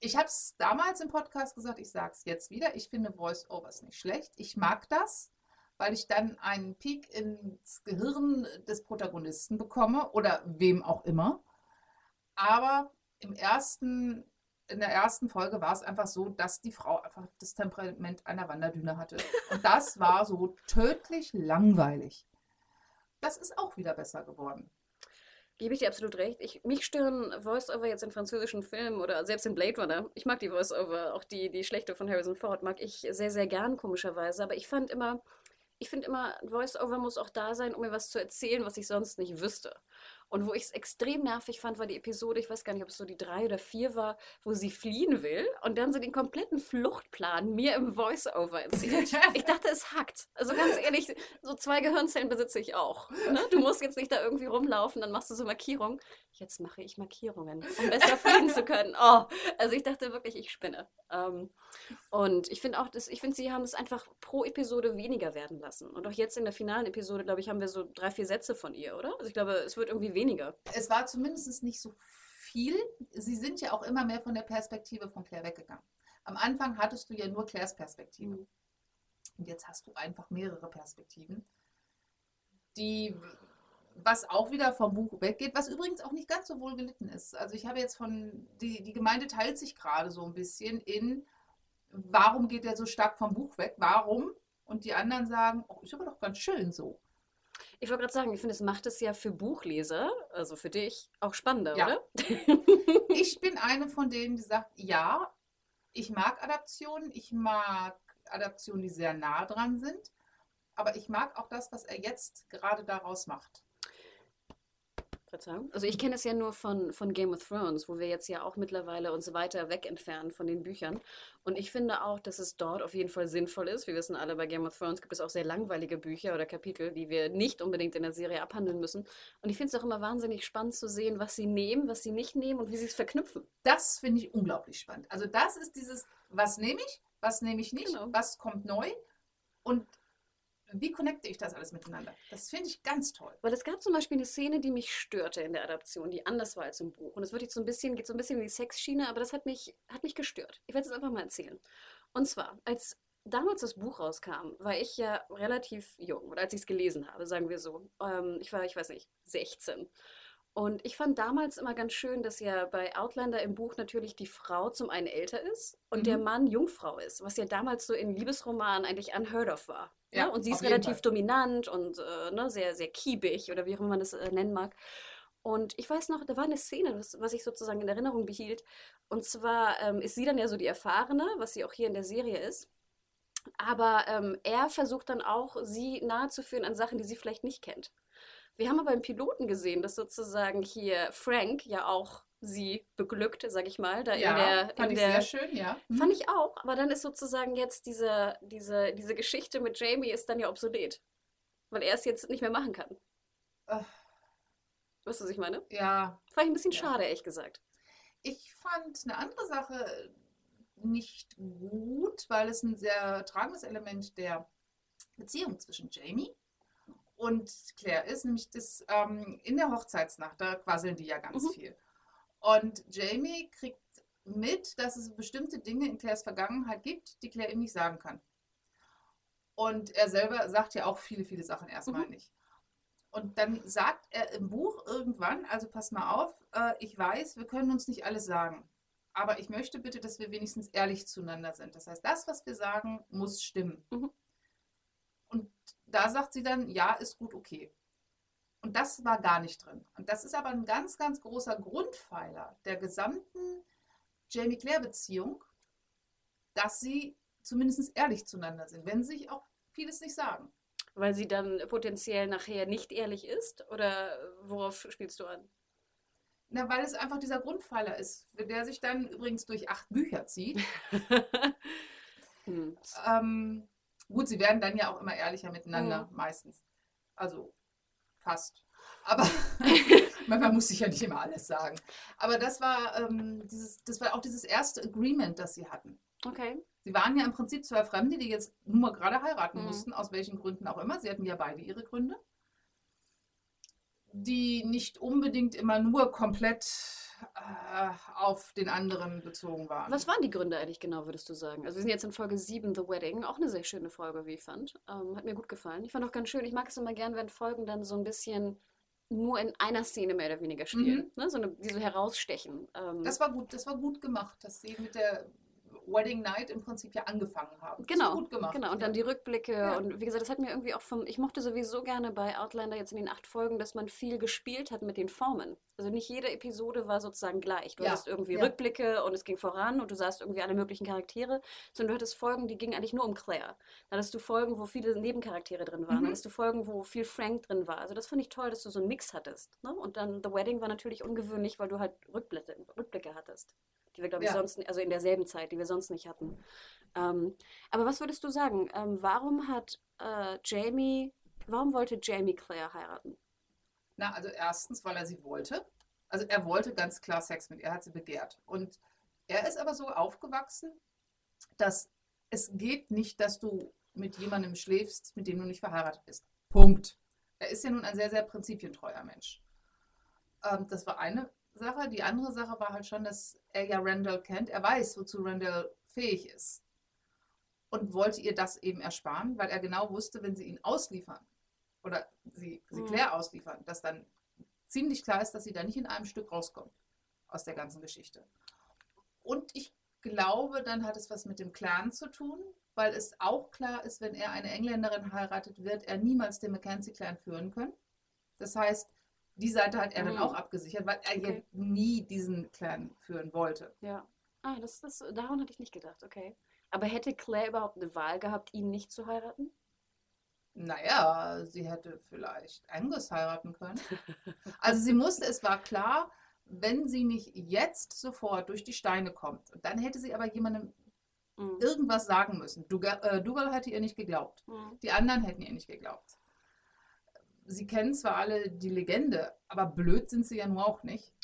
ich habe es damals im Podcast gesagt, ich sage es jetzt wieder. Ich finde Voice-Overs nicht schlecht. Ich mag das, weil ich dann einen Peak ins Gehirn des Protagonisten bekomme oder wem auch immer. Aber im ersten, in der ersten Folge war es einfach so, dass die Frau einfach das Temperament einer Wanderdüne hatte. Und das war so tödlich langweilig. Das ist auch wieder besser geworden. Gebe ich dir absolut recht. Ich, mich stören Voice-Over jetzt in französischen Filmen oder selbst in Blade Runner. Ich mag die Voice-Over, auch die, die schlechte von Harrison Ford mag ich sehr, sehr gern, komischerweise. Aber ich fand immer, ich finde immer, Voice-Over muss auch da sein, um mir was zu erzählen, was ich sonst nicht wüsste. Und wo ich es extrem nervig fand, war die Episode, ich weiß gar nicht, ob es so die drei oder vier war, wo sie fliehen will und dann so den kompletten Fluchtplan mir im Voice-Over erzählt. ich dachte, es hackt. Also ganz ehrlich, so zwei Gehirnzellen besitze ich auch. Ne? Du musst jetzt nicht da irgendwie rumlaufen, dann machst du so Markierungen. Jetzt mache ich Markierungen, um besser fliehen zu können. Oh, also ich dachte wirklich, ich spinne. Ähm, und ich finde auch, dass, ich finde, sie haben es einfach pro Episode weniger werden lassen. Und auch jetzt in der finalen Episode, glaube ich, haben wir so drei, vier Sätze von ihr, oder? Also ich glaube, es wird irgendwie weniger. Es war zumindest nicht so viel. Sie sind ja auch immer mehr von der Perspektive von Claire weggegangen. Am Anfang hattest du ja nur Claires Perspektive. Mhm. Und jetzt hast du einfach mehrere Perspektiven, die was auch wieder vom Buch weggeht, was übrigens auch nicht ganz so wohl gelitten ist. Also ich habe jetzt von, die, die Gemeinde teilt sich gerade so ein bisschen in, warum geht er so stark vom Buch weg? Warum? Und die anderen sagen, oh, ist aber doch ganz schön so. Ich wollte gerade sagen, ich finde, es macht es ja für Buchleser, also für dich, auch spannender, Ja. oder? Ich bin eine von denen, die sagt, ja, ich mag Adaptionen, ich mag Adaptionen, die sehr nah dran sind, aber ich mag auch das, was er jetzt gerade daraus macht. Verzeihung. Also ich kenne es ja nur von, von Game of Thrones, wo wir jetzt ja auch mittlerweile uns weiter weg entfernen von den Büchern. Und ich finde auch, dass es dort auf jeden Fall sinnvoll ist. Wir wissen alle, bei Game of Thrones gibt es auch sehr langweilige Bücher oder Kapitel, die wir nicht unbedingt in der Serie abhandeln müssen. Und ich finde es auch immer wahnsinnig spannend zu sehen, was sie nehmen, was sie nicht nehmen und wie sie es verknüpfen. Das finde ich unglaublich spannend. Also das ist dieses, was nehme ich, was nehme ich nicht, Genau. was kommt neu und wie connecte ich das alles miteinander. Das finde ich ganz toll. Weil es gab zum Beispiel eine Szene, die mich störte in der Adaption, die anders war als im Buch. Und es wird jetzt so ein bisschen, geht so ein bisschen in die Sexschiene, aber das hat mich, hat mich gestört. Ich werde es jetzt einfach mal erzählen. Und zwar, als damals das Buch rauskam, war ich ja relativ jung, oder als ich es gelesen habe, sagen wir so. Ähm, ich war, ich weiß nicht, 16. Und ich fand damals immer ganz schön, dass ja bei Outlander im Buch natürlich die Frau zum einen älter ist und Mhm. der Mann Jungfrau ist, was ja damals so in Liebesromanen eigentlich unheard of war. Ja, ne? Und sie ist relativ dominant und äh, ne, sehr, sehr kiebig oder wie auch immer man das äh, nennen mag. Und ich weiß noch, da war eine Szene, das, was ich sozusagen in Erinnerung behielt. Und zwar ähm, ist sie dann ja so die Erfahrene, was sie auch hier in der Serie ist. Aber ähm, er versucht dann auch, sie nahezuführen an Sachen, die sie vielleicht nicht kennt. Wir haben aber im Piloten gesehen, dass sozusagen hier Frank ja auch sie beglückt, sag ich mal, da Ja, in der, fand in ich der sehr schön, ja. Mhm. Fand ich auch, aber dann ist sozusagen jetzt diese, diese, diese Geschichte mit Jamie ist dann ja obsolet. Weil er es jetzt nicht mehr machen kann. Ach, Weißt du, was ich meine? ja, Fand ich ein bisschen Ja. schade, ehrlich gesagt. Ich fand eine andere Sache nicht gut, weil es ein sehr tragendes Element der Beziehung zwischen Jamie und Claire ist, nämlich das ähm, in der Hochzeitsnacht, da quasseln die ja ganz Mhm. viel. Und Jamie kriegt mit, dass es bestimmte Dinge in Claires Vergangenheit gibt, die Claire ihm nicht sagen kann. Und er selber sagt ja auch viele, viele Sachen erstmal Mhm. nicht. Und dann sagt er im Buch irgendwann, also pass mal auf, äh, ich weiß, wir können uns nicht alles sagen. Aber ich möchte bitte, dass wir wenigstens ehrlich zueinander sind. Das heißt, das, was wir sagen, muss stimmen. Mhm. Da sagt sie dann, ja, ist gut, okay. Und das war gar nicht drin. Und das ist aber ein ganz, ganz großer Grundpfeiler der gesamten Jamie-Claire-Beziehung, dass sie zumindest ehrlich zueinander sind, wenn sie sich auch vieles nicht sagen. Weil sie dann potenziell nachher nicht ehrlich ist? Oder worauf spielst du an? Na, weil es einfach dieser Grundpfeiler ist, der sich dann übrigens durch acht Bücher zieht. Hm. Ähm, gut, sie werden dann ja auch immer ehrlicher miteinander, Mhm. meistens. Also fast. Aber man, muss sich ja nicht immer alles sagen. Aber das war, ähm, dieses, das war auch dieses erste Agreement, das sie hatten. Okay. Sie waren ja im Prinzip zwei Fremde, die jetzt nur mal gerade heiraten Mhm. mussten, aus welchen Gründen auch immer. Sie hatten ja beide ihre Gründe. Die nicht unbedingt immer nur komplett äh, auf den anderen bezogen waren. Was waren die Gründe eigentlich genau, würdest du sagen? Also wir sind jetzt in Folge 7, The Wedding. Auch eine sehr schöne Folge, wie ich fand. Ähm, hat mir gut gefallen. Ich fand auch ganz schön, ich mag es immer gern, wenn Folgen dann so ein bisschen nur in einer Szene mehr oder weniger spielen. Ne? So eine, die so herausstechen. Ähm, Das war gut, das war gut gemacht, dass sie mit der Wedding Night im Prinzip ja angefangen haben. Das Genau, gut gemacht. Genau, und dann die Rückblicke. Ja. Und wie gesagt, das hat mir irgendwie auch vom. Ich mochte sowieso gerne bei Outlander jetzt in den acht Folgen, dass man viel gespielt hat mit den Formen. Also nicht jede Episode war sozusagen gleich. Du Ja, hattest irgendwie ja. Rückblicke und es ging voran und du sahst irgendwie alle möglichen Charaktere, sondern du hattest Folgen, die gingen eigentlich nur um Claire. Dann hattest du Folgen, wo viele Nebencharaktere drin waren. Mhm. Dann hattest du Folgen, wo viel Frank drin war. Also das fand ich toll, dass du so einen Mix hattest. Ne? Und dann The Wedding war natürlich ungewöhnlich, weil du halt Rückblicke, Rückblicke hattest. Die wir, glaube ich, Ja. sonst, also in derselben Zeit, die wir sonst nicht hatten. Ähm, aber was würdest du sagen? Ähm, warum hat äh, Jamie, warum wollte Jamie Claire heiraten? Na, also erstens, weil er sie wollte. Also er wollte ganz klar Sex mit ihr, er hat sie begehrt. Und er ist aber so aufgewachsen, dass es geht nicht, dass du mit jemandem schläfst, mit dem du nicht verheiratet bist. Punkt. Er ist ja nun ein sehr, sehr prinzipientreuer Mensch. Ähm, das war eine Sache. Die andere Sache war halt schon, dass er ja Randall kennt. Er weiß, wozu Randall fähig ist. Und wollte ihr das eben ersparen, weil er genau wusste, wenn sie ihn ausliefern oder sie, sie Mhm. Claire ausliefern, dass dann ziemlich klar ist, dass sie da nicht in einem Stück rauskommt aus der ganzen Geschichte. Und ich glaube, dann hat es was mit dem Clan zu tun, weil es auch klar ist, wenn er eine Engländerin heiratet, wird er niemals den Mackenzie-Clan führen können. Das heißt, die Seite hat er dann Mhm. auch abgesichert, weil er ja Okay. nie diesen Clan führen wollte. Ja. Ah, das, das, daran hatte ich nicht gedacht, okay. Aber hätte Claire überhaupt eine Wahl gehabt, ihn nicht zu heiraten? Naja, sie hätte vielleicht Angus heiraten können. Also sie musste, es war klar, wenn sie nicht jetzt sofort durch die Steine kommt, dann hätte sie aber jemandem Mhm. irgendwas sagen müssen. Dougal, äh, Dougal hätte ihr nicht geglaubt. Mhm. Die anderen hätten ihr nicht geglaubt. Sie kennen zwar alle die Legende, aber blöd sind sie ja nur auch nicht.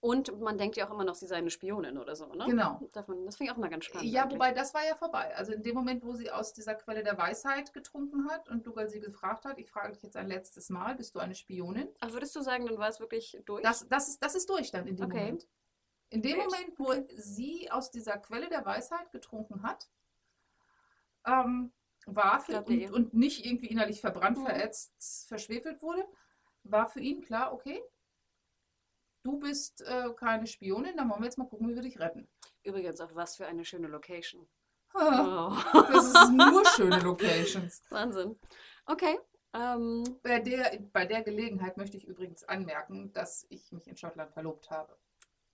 Und man denkt ja auch immer noch, sie sei eine Spionin oder so, ne? Genau. Davon, das finde ich auch mal ganz spannend. Ja, eigentlich. wobei das war ja vorbei. Also in dem Moment, wo sie aus dieser Quelle der Weisheit getrunken hat und Dougal sie gefragt hat, ich frage dich jetzt ein letztes Mal, bist du eine Spionin? Ach, würdest du sagen, dann war es wirklich durch? Das, das, ist, das ist durch dann in dem Okay. Moment. In dem Great. Moment, wo sie aus dieser Quelle der Weisheit getrunken hat, ähm, war für, ihr? und, und nicht irgendwie innerlich verbrannt, Mhm. verätzt, verschwefelt wurde, war für ihn klar, okay, du bist äh, keine Spionin, dann wollen wir jetzt mal gucken, wie wir dich retten. Übrigens, auch was für eine schöne Location. das Oh. ist nur schöne Locations. Wahnsinn. Okay. Ähm, Bei der, bei der Gelegenheit möchte ich übrigens anmerken, dass ich mich in Schottland verlobt habe.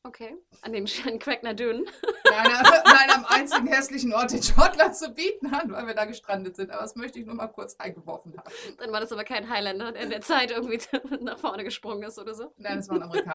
Okay. An den an Crackner Dune. Nein, am- nein, am einzigen hässlichen Ort in Schottland zu bieten hat, weil wir da gestrandet sind. Aber das möchte ich nur mal kurz eingeworfen haben. Dann war das aber kein Highlander, der in der Zeit irgendwie nach vorne gesprungen ist oder so. Nein, es war ein Amerikaner.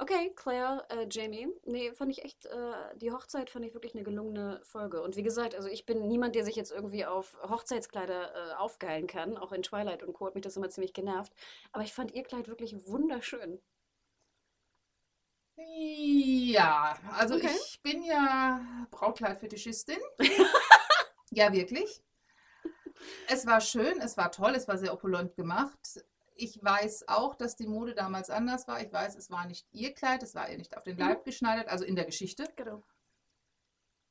okay, Claire, äh, Jamie. Nee, fand ich echt, äh, die Hochzeit fand ich wirklich eine gelungene Folge. Und wie gesagt, also ich bin niemand, der sich jetzt irgendwie auf Hochzeitskleider äh, aufgeilen kann. Auch in Twilight und Co. hat mich das immer ziemlich genervt. Aber ich fand ihr Kleid wirklich wunderschön. Ja, also Okay. ich bin ja Brautkleidfetischistin. ja, wirklich. Es war schön, es war toll, es war sehr opulent gemacht. Ich weiß auch, dass die Mode damals anders war. Ich weiß, es war nicht ihr Kleid, es war ihr nicht auf den Leib geschneidert, also in der Geschichte. Genau.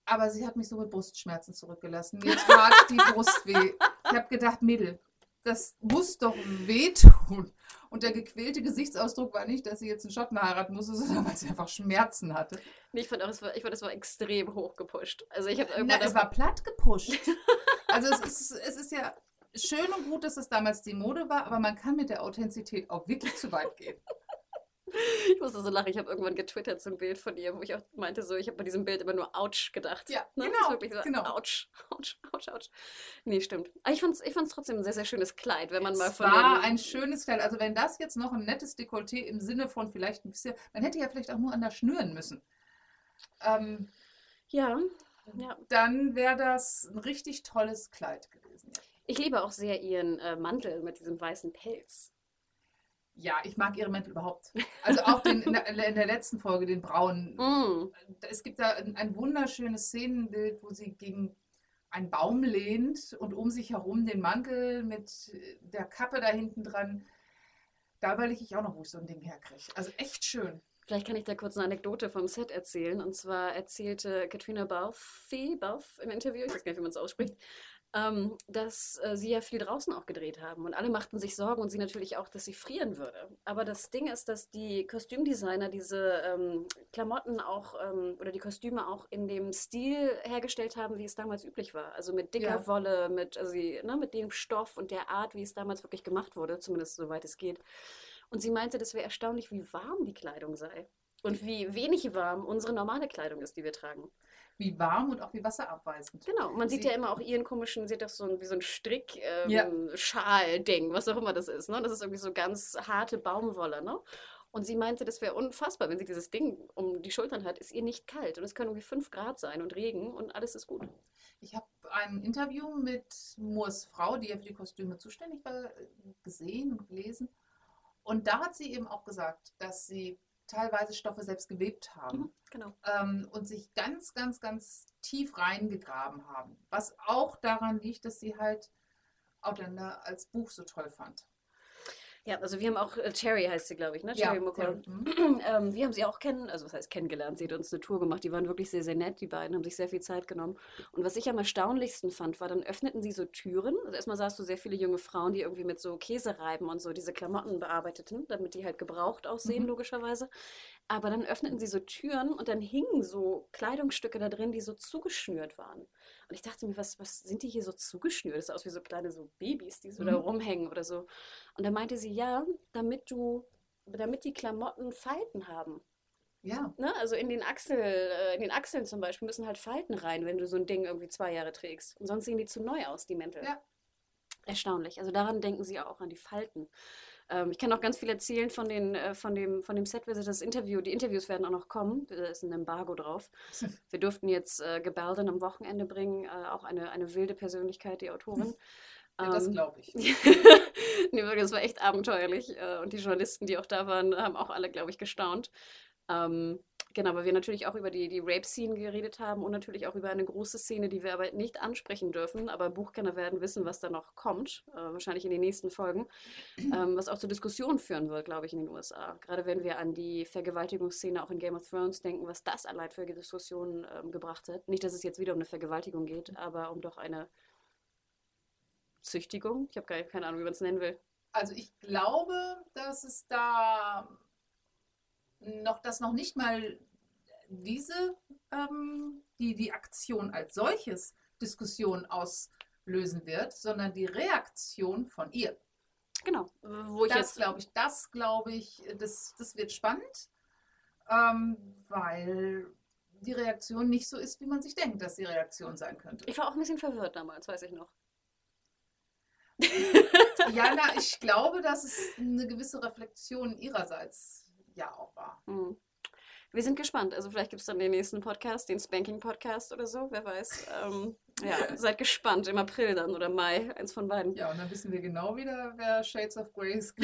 Aber sie hat mich so mit Brustschmerzen zurückgelassen. Mir tat die Brust weh. Ich habe gedacht, Mädel, das muss doch wehtun. Und der gequälte Gesichtsausdruck war nicht, dass sie jetzt einen Schotten heiraten musste, sondern weil sie einfach Schmerzen hatte. Nee, ich fand auch, es war, ich fand, es war extrem hoch gepusht. Also ich habe Na, irgendwann es davon- war platt gepusht. Also es ist, es ist ja, schön und gut, dass es damals die Mode war, aber man kann mit der Authentizität auch wirklich zu weit gehen. Ich musste so lachen. Ich habe irgendwann getwittert so ein Bild von ihr, wo ich auch meinte, so, ich habe bei diesem Bild immer nur Ouch gedacht. Ja, ne? genau, wirklich so, genau. Ouch, Ouch, Ouch, Ouch. Nee, stimmt. Aber ich fand es ich fand's trotzdem ein sehr, sehr schönes Kleid, wenn man mal Es von war den, ein schönes Kleid. Also wenn das jetzt noch ein nettes Dekolleté im Sinne von vielleicht ein bisschen, man hätte ja vielleicht auch nur an der schnüren müssen. Ähm, Ja, ja. dann wäre das ein richtig tolles Kleid gewesen. Ich liebe auch sehr ihren äh, Mantel mit diesem weißen Pelz. Ja, ich mag ihre Mäntel überhaupt. Also auch den, in, der, in der letzten Folge, den braunen. Mm. Es gibt da ein, ein wunderschönes Szenenbild, wo sie gegen einen Baum lehnt und um sich herum den Mantel mit der Kappe da hinten dran. Da überlege ich auch noch, wo ich so ein Ding herkriege. Also echt schön. Vielleicht kann ich da kurz eine Anekdote vom Set erzählen. Und zwar erzählte Katrina Balfe, Balfe im Interview, ich weiß gar nicht, wie man es ausspricht, ähm, dass äh, sie ja viel draußen auch gedreht haben. Und alle machten sich Sorgen und sie natürlich auch, dass sie frieren würde. Aber das Ding ist, dass die Kostümdesigner diese ähm, Klamotten auch ähm, oder die Kostüme auch in dem Stil hergestellt haben, wie es damals üblich war. Also mit dicker Ja. Wolle, mit, also, ne, mit dem Stoff und der Art, wie es damals wirklich gemacht wurde, zumindest soweit es geht. Und sie meinte, das wäre erstaunlich, wie warm die Kleidung sei. Und wie wenig warm unsere normale Kleidung ist, die wir tragen. Wie warm und auch wie wasserabweisend. Genau, man sieht Sie- ja immer auch ihren komischen, sie hat doch so ein, wie so ein Strick, ähm, Ja. Was auch immer das ist. Ne? Das ist irgendwie so ganz harte Baumwolle. Ne? Und sie meinte, das wäre unfassbar, wenn sie dieses Ding um die Schultern hat, ist ihr nicht kalt. Und es können irgendwie 5 Grad sein und Regen und alles ist gut. Ich habe ein Interview mit Moors Frau, die ja für die Kostüme zuständig war, gesehen und gelesen. Und da hat sie eben auch gesagt, dass sie teilweise Stoffe selbst gewebt haben Mhm, genau. ähm, und sich ganz, ganz, ganz tief reingegraben haben. Was auch daran liegt, dass sie halt Outlander als Buch so toll fand. Ja, also wir haben auch, äh, Cherry heißt sie, glaube ich, ne? Ja, Cherry Muckle. mhm. ähm, wir haben sie auch kennen, also was heißt kennengelernt, sie hat uns eine Tour gemacht, die waren wirklich sehr, sehr nett, die beiden haben sich sehr viel Zeit genommen. Und was ich am erstaunlichsten fand, war, dann öffneten sie so Türen, also erstmal sahst du sehr viele junge Frauen, die irgendwie mit so Käsereiben und so diese Klamotten bearbeiteten, damit die halt gebraucht aussehen, Mhm. logischerweise. Aber dann öffneten sie so Türen und dann hingen so Kleidungsstücke da drin, die so zugeschnürt waren. Und ich dachte mir, was, was sind die hier so zugeschnürt? Das sah aus wie so kleine so Babys, die so da Mhm. rumhängen oder so. Und da meinte sie, ja, damit du, damit die Klamotten Falten haben. Ja, Ne? Also in den Achsel, äh, in den Achseln zum Beispiel müssen halt Falten rein, wenn du so ein Ding irgendwie zwei Jahre trägst. Und sonst sehen die zu neu aus, die Mäntel. Ja. Erstaunlich. Also daran denken sie auch, an die Falten. Ähm, ich kann auch ganz viel erzählen von, den, äh, von dem, von dem Set-Visit, das Interview. Die Interviews werden auch noch kommen. Da ist ein Embargo drauf. Wir durften jetzt äh, Gebalden am Wochenende bringen, äh, auch eine, eine wilde Persönlichkeit, die Autorin. ja das Ähm, glaube ich. nee, das war echt abenteuerlich. äh, Und die Journalisten, die auch da waren, haben auch alle, glaube ich, gestaunt. Ähm, genau, weil wir natürlich auch über die, die Rape-Scene geredet haben und natürlich auch über eine große Szene, die wir aber nicht ansprechen dürfen. Aber Buchkenner werden wissen, was da noch kommt, äh, wahrscheinlich in den nächsten Folgen, ähm, was auch zu Diskussionen führen wird, glaube ich, in den USA. Gerade wenn wir an die Vergewaltigungsszene auch in Game of Thrones denken, was das allein für Diskussionen ähm, gebracht hat. Nicht, dass es jetzt wieder um eine Vergewaltigung geht, aber um doch eine Züchtigung. Ich habe gar keine Ahnung, wie man es nennen will. Also ich glaube, dass es da noch, dass noch nicht mal diese, ähm, die, die Aktion als solches Diskussion auslösen wird, sondern die Reaktion von ihr. Genau, wo ich Das glaube ich, das glaube ich, das, das wird spannend, ähm, weil die Reaktion nicht so ist, wie man sich denkt, dass die Reaktion sein könnte. Ich war auch ein bisschen verwirrt damals, weiß ich noch. Ja, na, ich glaube, dass es eine gewisse Reflexion ihrerseits ja auch war. Hm. Wir sind gespannt. Also vielleicht gibt es dann den nächsten Podcast, den Spanking-Podcast oder so, wer weiß. Ähm, ja, seid gespannt, im April dann oder Mai, eins von beiden. Ja, und dann wissen wir genau wieder, wer Shades of Grey ist.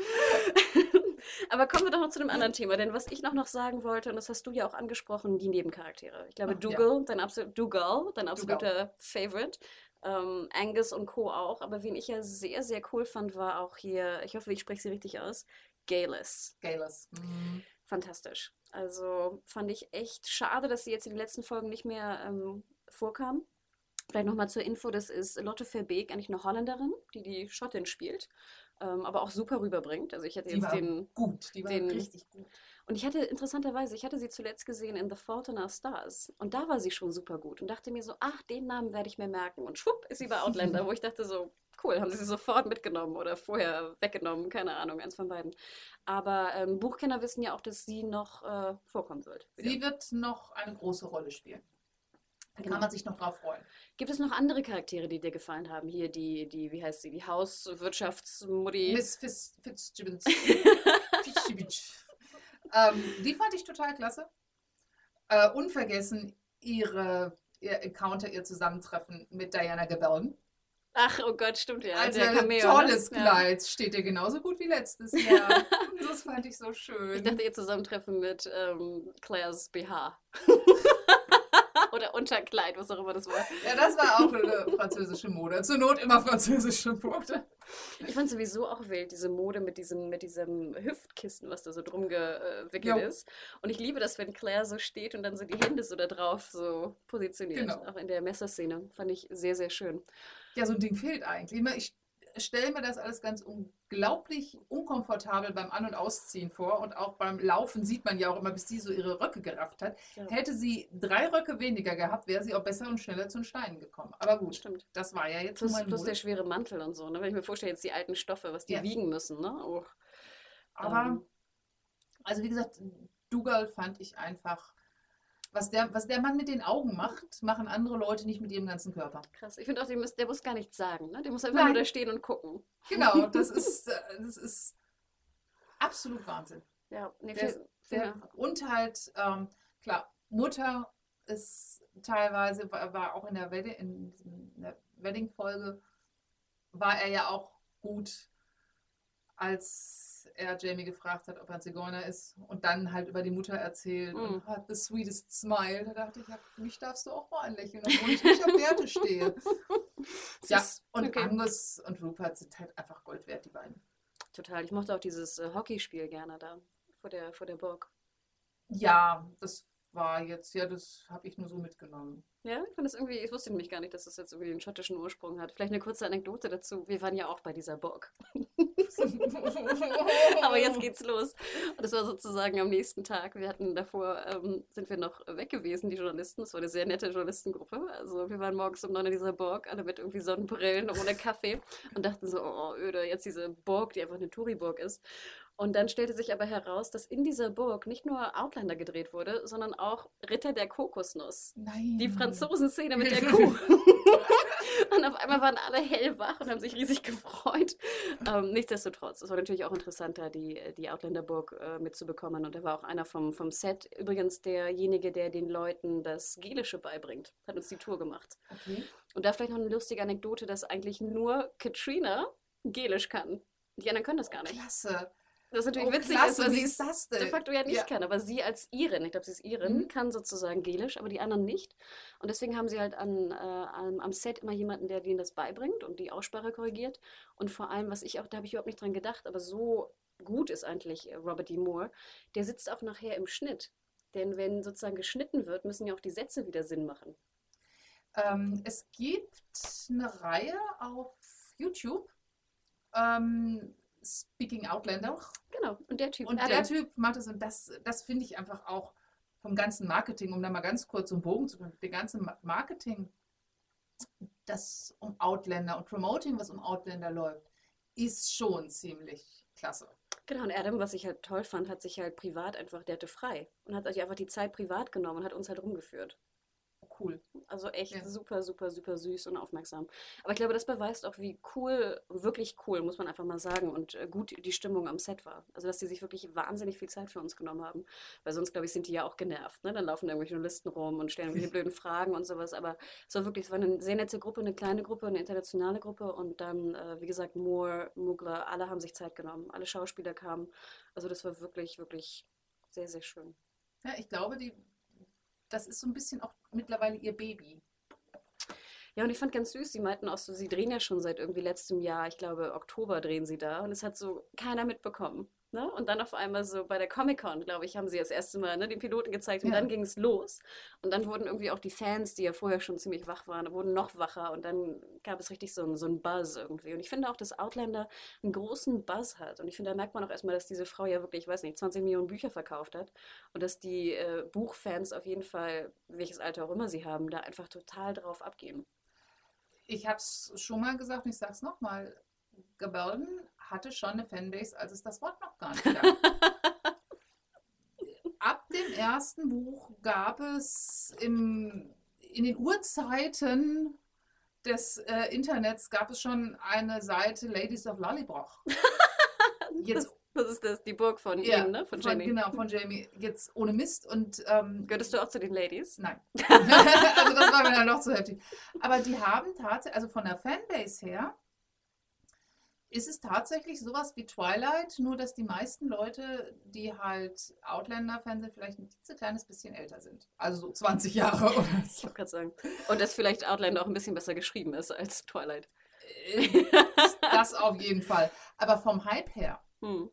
Aber kommen wir doch noch zu einem anderen Thema, denn was ich noch, noch sagen wollte, und das hast du ja auch angesprochen, die Nebencharaktere. Ich glaube, Ach, ja. Dougal, dein, absolut, Dougal, dein absoluter Favorite. Ähm, Angus und Co. auch. Aber wen ich ja sehr, sehr cool fand, war auch hier, ich hoffe, ich spreche sie richtig aus, Galis. Galus. Mhm. fantastisch. Also fand ich echt schade, dass sie jetzt in den letzten Folgen nicht mehr ähm, vorkam. Vielleicht nochmal zur Info, das ist Lotte Verbeek, eigentlich eine Holländerin, die die Schottin spielt. ähm, aber auch super rüberbringt. Also ich hätte Die jetzt den gut, die war den- richtig gut. Und ich hatte interessanterweise, ich hatte sie zuletzt gesehen in The Fault in Our Stars und da war sie schon super gut und dachte mir so, ach, den Namen werde ich mir merken und schwupp ist sie bei Outlander, wo ich dachte so, cool, haben sie sie sofort mitgenommen oder vorher weggenommen, keine Ahnung, eins von beiden. Aber ähm, Buchkenner wissen ja auch, dass sie noch äh, vorkommen wird. wieder. Sie wird noch eine große Rolle spielen. Da Genau. kann man sich noch drauf freuen. Gibt es noch andere Charaktere, die dir gefallen haben? Hier die, die wie heißt sie, die Hauswirtschaftsmutti. Miss Fitz, Fitzgibbons. Fitzgibbons. Ähm, die fand ich total klasse. Äh, unvergessen ihre, ihr Encounter, ihr Zusammentreffen mit Diana Gabaldon. Ach, oh Gott, stimmt ja. Also ein Cameo, tolles ne? Ja. Kleid. Steht ihr genauso gut wie letztes Jahr. das fand ich so schön. Ich dachte, ihr Zusammentreffen mit ähm, Claires BH. Oder Unterkleid, was auch immer das war. ja, das war auch eine französische Mode. Zur Not immer französische Mode. Ich fand sowieso auch wild, diese Mode mit diesem, mit diesem Hüftkissen, was da so drum gewickelt Jo. ist. Und ich liebe das, wenn Claire so steht und dann so die Hände so da drauf so positioniert. Genau. Auch in der Messerszene. Fand ich sehr, sehr schön. Ja, so ein Ding fehlt eigentlich. Ich stelle mir das alles ganz unglaublich unkomfortabel beim An- und Ausziehen vor. Und auch beim Laufen sieht man ja auch immer, bis die so ihre Röcke gerafft hat. Ja. Hätte sie drei Röcke weniger gehabt, wäre sie auch besser und schneller zu den Steinen gekommen. Aber gut, Stimmt. das war ja jetzt Plus, mal plus der schwere Mantel und so, ne? Wenn ich mir vorstelle, jetzt die alten Stoffe, was die Ja. wiegen müssen, ne? Oh. Aber, ähm, also wie gesagt, Dougal fand ich einfach, was der, was der Mann mit den Augen macht, machen andere Leute nicht mit ihrem ganzen Körper. Krass. Ich finde auch, der muss, der muss gar nichts sagen, ne? Der muss einfach Nein. nur da stehen und gucken. Genau, das ist, äh, das ist absolut Wahnsinn. Ja, nee, Der, viel, der, und halt, ähm, klar, Mutter ist teilweise, war, war auch in der, Wedding, in, in der Wedding-Folge, war er ja auch gut, als er Jamie gefragt hat, ob er ein Zigeuner ist und dann halt über die Mutter erzählt Mhm. und hat the sweetest smile. Da dachte ich, ja, mich darfst du auch mal anlächeln, obwohl ich nicht auf Werte stehe. ja, und Okay. Angus und Rupert sind halt einfach Gold wert, die beiden. Total. Ich mochte auch dieses äh, Hockeyspiel gerne da vor der, vor der Burg. Ja, das war jetzt, ja, das habe ich nur so mitgenommen. Ja, ich fand das irgendwie, ich wusste nämlich gar nicht, dass das jetzt irgendwie einen schottischen Ursprung hat. Vielleicht eine kurze Anekdote dazu. Wir waren ja auch bei dieser Burg. Aber jetzt geht's los. Und das war sozusagen am nächsten Tag. Wir hatten davor, ähm, sind wir noch weg gewesen, die Journalisten. Es war eine sehr nette Journalistengruppe. Also wir waren morgens um neun in dieser Burg, alle mit irgendwie Sonnenbrillen, ohne Kaffee und dachten so, oh, öde, jetzt diese Burg, die einfach eine Touri-Burg ist. Und dann stellte sich aber heraus, dass in dieser Burg nicht nur Outlander gedreht wurde, sondern auch Ritter der Kokosnuss. Nein. Die Franzosen-Szene mit der Kuh. und auf einmal waren alle hellwach und haben sich riesig gefreut. Ähm, nichtsdestotrotz, es war natürlich auch interessanter, die, die Outlander-Burg äh, mitzubekommen. Und da war auch einer vom, vom Set, übrigens derjenige, der den Leuten das Gelische beibringt, hat uns die Tour gemacht. Okay. Und da vielleicht noch eine lustige Anekdote, dass eigentlich nur Katrina Gelisch kann. Die anderen können das gar nicht. Klasse. Das natürlich Oh, witzig klasse, ist, weil sie ist das denn? de facto ja nicht Ja. kann. Aber sie als Irin, ich glaube, sie ist Irin, Mhm. kann sozusagen Gelisch, aber die anderen nicht. Und deswegen haben sie halt an, äh, am, am Set immer jemanden, der denen das beibringt und die Aussprache korrigiert. Und vor allem, was ich auch, da habe ich überhaupt nicht dran gedacht, aber so gut ist eigentlich äh, Robert D. Moore, der sitzt auch nachher im Schnitt. Denn wenn sozusagen geschnitten wird, müssen ja auch die Sätze wieder Sinn machen. Ähm, es gibt eine Reihe auf YouTube, ähm, Speaking Outlander. Genau. Und der Typ. Und Adam, der Typ macht es und das, das finde ich einfach auch vom ganzen Marketing, um da mal ganz kurz einen Bogen zu machen, der ganze Ma- Marketing, das um Outlander und Promoting, was um Outlander läuft, ist schon ziemlich klasse. Genau, und Adam, was ich halt toll fand, hat sich halt privat einfach, der hatte frei und hat sich einfach die Zeit privat genommen und hat uns halt rumgeführt. Cool. Also echt Ja. super, super, super süß und aufmerksam. Aber ich glaube, das beweist auch, wie cool, wirklich cool, muss man einfach mal sagen, und äh, gut die Stimmung am Set war. Also, dass die sich wirklich wahnsinnig viel Zeit für uns genommen haben. Weil sonst, glaube ich, sind die ja auch genervt. Ne? Dann laufen da irgendwelche Journalisten rum und stellen irgendwelche blöden Fragen und sowas. Aber es war wirklich, es war eine sehr nette Gruppe, eine kleine Gruppe, eine internationale Gruppe. Und dann, äh, wie gesagt, Moore, Mugler, alle haben sich Zeit genommen. Alle Schauspieler kamen. Also, das war wirklich, wirklich sehr, sehr schön. Ja, ich glaube, die, das ist so ein bisschen auch mittlerweile ihr Baby. Ja, und ich fand ganz süß, sie meinten auch so, sie drehen ja schon seit irgendwie letztem Jahr, ich glaube Oktober drehen sie da und es hat so keiner mitbekommen. Ne? Und dann auf einmal so bei der Comic-Con, glaube ich, haben sie das erste Mal ne, den Piloten gezeigt und Ja. dann ging es los. Und dann wurden irgendwie auch die Fans, die ja vorher schon ziemlich wach waren, wurden noch wacher und dann gab es richtig so einen, so einen Buzz irgendwie. Und ich finde auch, dass Outlander einen großen Buzz hat. Und ich finde, da merkt man auch erstmal, dass diese Frau ja wirklich, ich weiß nicht, 20 Millionen Bücher verkauft hat und dass die äh, Buchfans auf jeden Fall, welches Alter auch immer sie haben, da einfach total drauf abgeben. Ich habe es schon mal gesagt und ich sage es nochmal. Gebelden hatte schon eine Fanbase, als es das Wort noch gar nicht gab. Ab dem ersten Buch gab es im, in den Urzeiten des äh, Internets gab es schon eine Seite Ladies of Lollybroch. Jetzt, Das ist das, die Burg von ja, ihm, ne? Von von, Jamie. genau, von Jamie. Jetzt ohne Mist und ähm, Gehörtest du auch zu den Ladies? Nein. also das war mir dann noch zu heftig. Aber die haben tatsächlich, also von der Fanbase her, ist es tatsächlich sowas wie Twilight, nur dass die meisten Leute, die halt Outlander-Fans sind, vielleicht ein kleines bisschen älter sind. Also so 20 Jahre oder Ich so. wollte gerade sagen. Und dass vielleicht Outlander auch ein bisschen besser geschrieben ist als Twilight. Das auf jeden Fall. Aber vom Hype her Hm.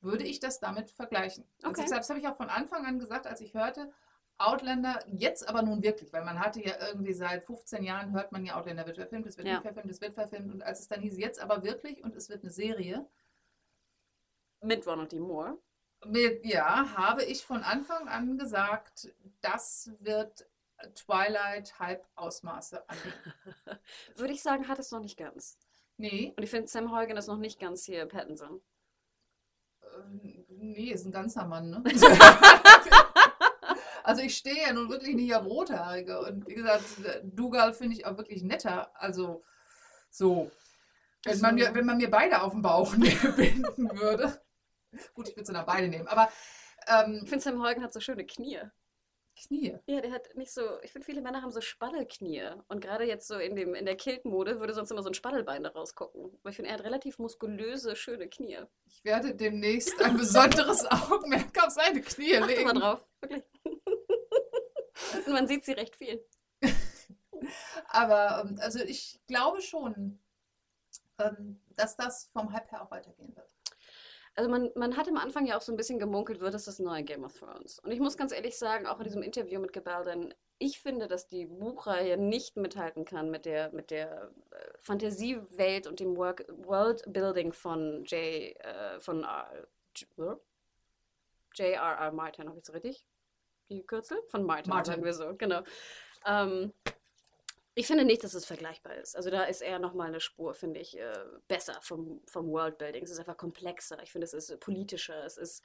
würde ich das damit vergleichen. Also Okay. deshalb- das habe ich auch von Anfang an gesagt, als ich hörte, Outlander, jetzt aber nun wirklich, weil man hatte ja irgendwie seit 15 Jahren, hört man ja, Outlander wird verfilmt, es wird Ja. nicht verfilmt, es wird verfilmt. Und als es dann hieß, jetzt aber wirklich und es wird eine Serie, Mit Ronald D. Moore. mit, ja, habe ich von Anfang an gesagt, das wird Twilight-Hype-Ausmaße annehmen. Würde ich sagen, hat es noch nicht ganz. Nee, Und ich finde, Sam Horgan ist noch nicht ganz hier Pattinson. ähm, nee, ist ein ganzer Mann, ne? Also ich stehe ja nun wirklich nicht auf Rothaarige. Und wie gesagt, Dougal finde ich auch wirklich netter. Also so. Wenn man, mir, wenn man mir beide auf den Bauch binden würde. Gut, ich würde sie dann beide nehmen. Aber ähm, Ich finde, Sam Horgan hat so schöne Knie. Knie. Ja, der hat nicht so. Ich finde, viele Männer haben so Spaddelknie. Und gerade jetzt so in, dem, in der Kiltmode würde sonst immer so ein Spaddelbein da rausgucken. Aber ich finde, er hat relativ muskulöse, schöne Knie. Ich werde demnächst ein besonderes Augenmerk auf seine Knie Achte mal legen. drauf. Wirklich. Und man sieht sie recht viel. Aber ähm, also ich glaube schon, ähm, dass das vom Hype her auch weitergehen wird. Also man, man hat am Anfang ja auch so ein bisschen gemunkelt, wird es das neue Game of Thrones. Und ich muss ganz ehrlich sagen, auch in diesem Interview mit Gebaldin, ich finde, dass die Buchreihe nicht mithalten kann mit der, mit der äh, Fantasiewelt und dem Work, Worldbuilding von J. Äh, von R- J- J.R.R. Martin, habe ich so richtig? Die Kürzel? Von Martin, Martin. sagen wir so, genau. Ähm, ich finde nicht, dass es vergleichbar ist. Also da ist eher nochmal eine Spur, finde ich, äh, besser vom, vom Worldbuilding. Es ist einfach komplexer. Ich finde, es ist politischer. Es ist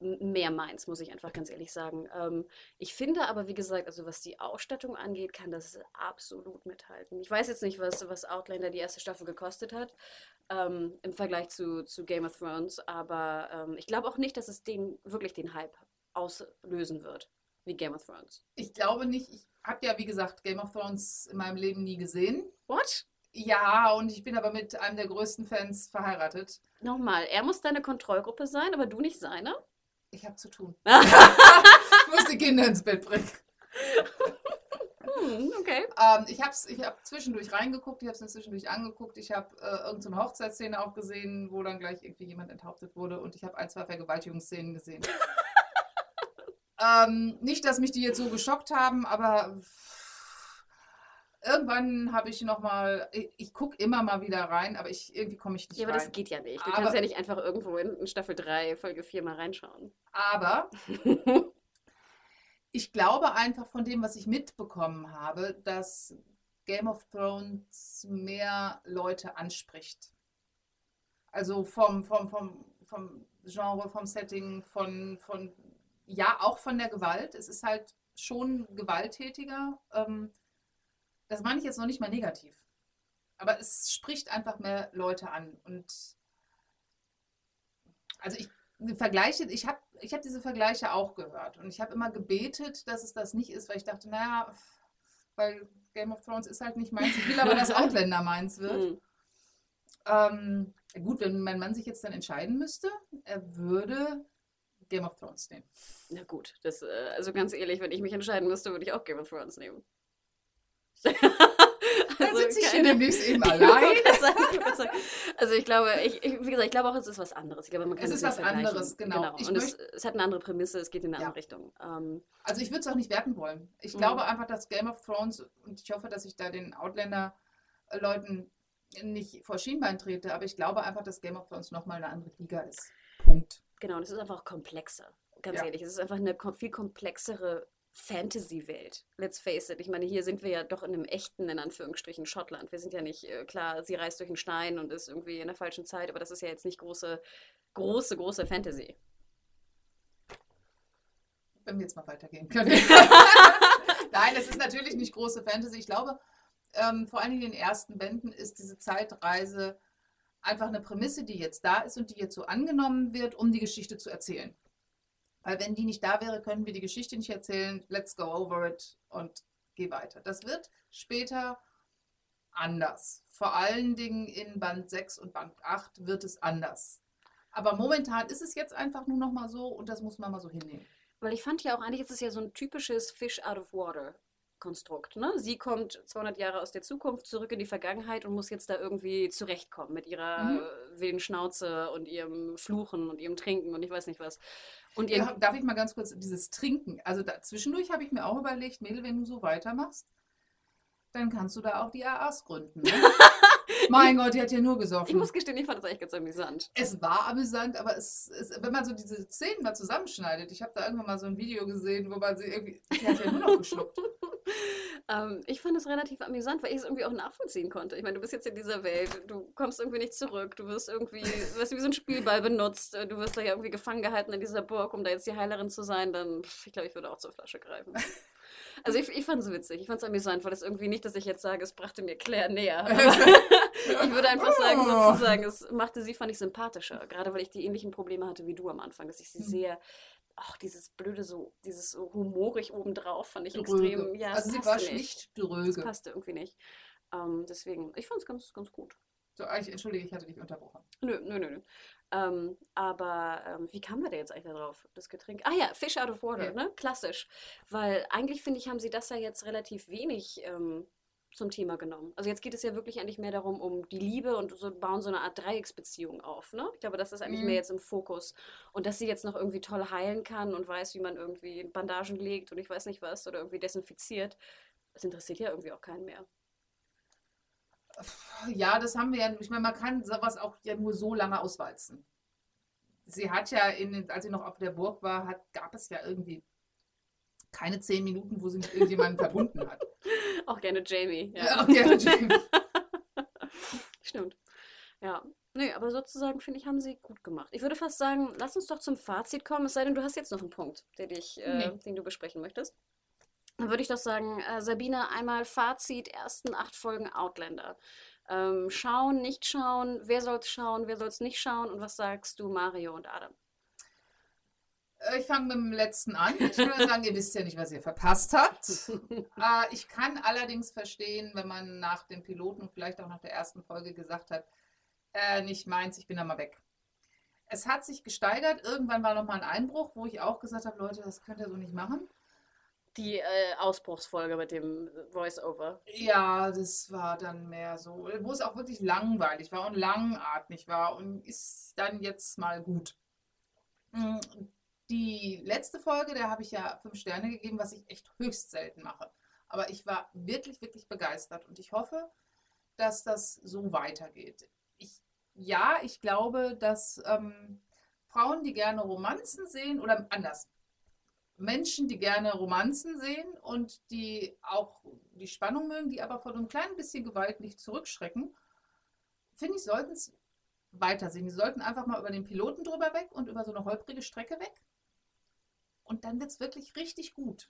mehr meins, muss ich einfach ganz ehrlich sagen. Ähm, ich finde aber, wie gesagt, also was die Ausstattung angeht, kann das absolut mithalten. Ich weiß jetzt nicht, was, was Outlander die erste Staffel gekostet hat ähm, im Vergleich zu, zu Game of Thrones, aber ähm, ich glaube auch nicht, dass es den, wirklich den Hype auslösen wird, wie Game of Thrones. Ich glaube nicht, ich habe ja wie gesagt Game of Thrones in meinem Leben nie gesehen. What? Ja, und ich bin aber mit einem der größten Fans verheiratet. Nochmal, er muss deine Kontrollgruppe sein, aber du nicht seine? Ich habe zu tun. ich muss die Kinder ins Bett bringen. Hm, okay. Ähm, ich habe ich hab zwischendurch reingeguckt, ich habe es mir zwischendurch angeguckt. Ich habe äh, irgendeine Hochzeitsszene auch gesehen, wo dann gleich irgendwie jemand enthauptet wurde. Und ich habe ein, zwei Vergewaltigungsszenen gesehen. ähm, nicht, dass mich die jetzt so geschockt haben, aber irgendwann habe ich nochmal, ich, ich gucke immer mal wieder rein, aber ich, irgendwie komme ich nicht Ja, aber rein. das geht ja nicht. Du Aber- kannst ja nicht einfach irgendwo in, in Staffel 3, Folge 4 mal reinschauen. Aber ich glaube einfach von dem, was ich mitbekommen habe, dass Game of Thrones mehr Leute anspricht. Also vom, vom, vom, vom Genre, vom Setting, von, von, ja, auch von der Gewalt. Es ist halt schon gewalttätiger. Ähm, das meine ich jetzt noch nicht mal negativ. Aber es spricht einfach mehr Leute an. Und also ich Vergleiche, ich habe ich hab diese Vergleiche auch gehört und ich habe immer gebetet, dass es das nicht ist, weil ich dachte, naja, weil Game of Thrones ist halt nicht meins. Ich will aber, dass Outlander meins wird. Hm. Ähm, gut, wenn mein Mann sich jetzt dann entscheiden müsste, er würde Game of Thrones nehmen. Na gut, das, äh, also ganz ehrlich, wenn ich mich entscheiden müsste, würde ich auch Game of Thrones nehmen. Dann sitze ich hier keine- demnächst eben allein. sagen. Also ich glaube, ich, ich, wie gesagt, ich glaube auch, es ist was anderes. Ich glaube, man kann Es ist was anderes, genau. Ich Und es, es hat eine andere Prämisse, es geht in eine Ja. andere Richtung. Ähm, Also ich würde es auch nicht werten wollen. Ich Mhm. glaube einfach, dass Game of Thrones, und ich hoffe, dass ich da den Outlander-Leuten nicht vor Schienbein trete, aber ich glaube einfach, dass Game of Thrones nochmal eine andere Liga ist. Punkt. Genau, und es ist einfach auch komplexer. Ganz Ja. ehrlich, es ist einfach eine viel komplexere Fantasy-Welt. Let's face it. Ich meine, hier sind wir ja doch in einem echten, in Anführungsstrichen, Schottland. Wir sind ja nicht, äh, klar, sie reist durch einen Stein und ist irgendwie in der falschen Zeit, aber das ist ja jetzt nicht große, große, große Fantasy. Wenn wir jetzt mal weitergehen können. Nein, es ist natürlich nicht große Fantasy. Ich glaube, ähm, vor allen Dingen in den ersten Bänden ist diese Zeitreise einfach eine Prämisse, die jetzt da ist und die jetzt so angenommen wird, um die Geschichte zu erzählen. Weil wenn die nicht da wäre, können wir die Geschichte nicht erzählen. Let's go over it und geh weiter. Das wird später anders. Vor allen Dingen in Band 6 und Band 8 wird es anders. Aber momentan ist es jetzt einfach nur noch mal so und das muss man mal so hinnehmen. Weil ich fand ja auch, eigentlich ist es ja so ein typisches Fish out of water Konstrukt. Ne? Sie kommt 200 Jahre aus der Zukunft zurück in die Vergangenheit und muss jetzt da irgendwie zurechtkommen mit ihrer Mhm. wilden Schnauze und ihrem Fluchen und ihrem Trinken und ich weiß nicht was. Und ihren, Ja, darf ich mal ganz kurz dieses Trinken? Also da, zwischendurch habe ich mir auch überlegt, Mädel, wenn du so weitermachst, dann kannst du da auch die AAs gründen. Ne? mein Gott, die hat ja nur ich gesoffen. muss gestehen, ich fand das eigentlich ganz amüsant. Es war amüsant, aber es, es, wenn man so diese Szenen mal zusammenschneidet, ich habe da irgendwann mal so ein Video gesehen, wo man sie irgendwie, die hat ja nur noch geschluckt. Ähm, ich fand es relativ amüsant, weil ich es irgendwie auch nachvollziehen konnte. Ich meine, du bist jetzt in dieser Welt, du kommst irgendwie nicht zurück, du wirst irgendwie, du wirst wie so ein Spielball benutzt, äh, du wirst da ja irgendwie gefangen gehalten in dieser Burg, um da jetzt die Heilerin zu sein, dann, ich glaube, ich würde auch zur Flasche greifen. Also ich, ich fand es witzig, ich fand es amüsant, weil es irgendwie nicht, dass ich jetzt sage, es brachte mir Claire näher. Ich würde einfach sagen, Oh. sozusagen, es machte sie, fand ich, sympathischer. Gerade weil ich die ähnlichen Probleme hatte wie du am Anfang, dass ich sie Mhm. sehr, ach, dieses blöde, so, dieses so humorig obendrauf fand ich Dröge. extrem, ja, also sie war nicht. schlicht Das dröge. passte irgendwie nicht. Ähm, deswegen, ich fand es ganz, ganz gut. So, ich, entschuldige, ich hatte dich unterbrochen. Nö, nö, nö. nö. Ähm, aber ähm, wie kamen wir da jetzt eigentlich da drauf, das Getränk? Ah ja, Fish out of water, Ja. ne? Klassisch. Weil eigentlich, finde ich, haben sie das ja jetzt relativ wenig ähm, zum Thema genommen. Also jetzt geht es ja wirklich eigentlich mehr darum, um die Liebe und so bauen so eine Art Dreiecksbeziehung auf, ne? Ich glaube, das ist eigentlich Mhm. mehr jetzt im Fokus. Und dass sie jetzt noch irgendwie toll heilen kann und weiß, wie man irgendwie Bandagen legt und ich weiß nicht was oder irgendwie desinfiziert, das interessiert ja irgendwie auch keinen mehr. Ja, das haben wir ja. Ich meine, man kann sowas auch ja nur so lange auswalzen. Sie hat ja, in, als sie noch auf der Burg war, hat, gab es ja irgendwie keine zehn Minuten, wo sie mit irgendjemandem verbunden hat. Auch gerne Jamie. Ja, auch gerne Jamie. Stimmt. Ja. Nee, aber sozusagen, finde ich, haben sie gut gemacht. Ich würde fast sagen, lass uns doch zum Fazit kommen, es sei denn, du hast jetzt noch einen Punkt, der dich, äh, Nee. den du besprechen möchtest. Dann würde ich doch sagen, äh, Sabine, einmal Fazit, ersten acht Folgen Outlander. Ähm, schauen, nicht schauen, wer soll es schauen, wer soll es nicht schauen und was sagst du, Mario und Adam? Äh, Ich fange mit dem letzten an. Ich würde sagen, ihr wisst ja nicht, was ihr verpasst habt. Äh, ich kann allerdings verstehen, wenn man nach dem Piloten und vielleicht auch nach der ersten Folge gesagt hat, äh, nicht meins, ich bin da mal weg. Es hat sich gesteigert. Irgendwann war noch mal ein Einbruch, wo ich auch gesagt habe, Leute, das könnt ihr so nicht machen. Die äh, Ausbruchsfolge mit dem Voice-Over. Ja, das war dann mehr so, wo es auch wirklich langweilig war und langatmig war und ist dann jetzt mal gut. Mm, Die letzte Folge, der habe ich ja fünf Sterne gegeben, was ich echt höchst selten mache. Aber ich war wirklich, wirklich begeistert und ich hoffe, dass das so weitergeht. Ich, ja, ich glaube, dass ähm, Frauen, die gerne Romanzen sehen, oder anders, Menschen, die gerne Romanzen sehen und die auch die Spannung mögen, die aber von einem kleinen bisschen Gewalt nicht zurückschrecken, finde ich, sollten es weitersehen. Die sollten einfach mal über den Piloten drüber weg und über so eine holprige Strecke weg. Und dann wird es wirklich richtig gut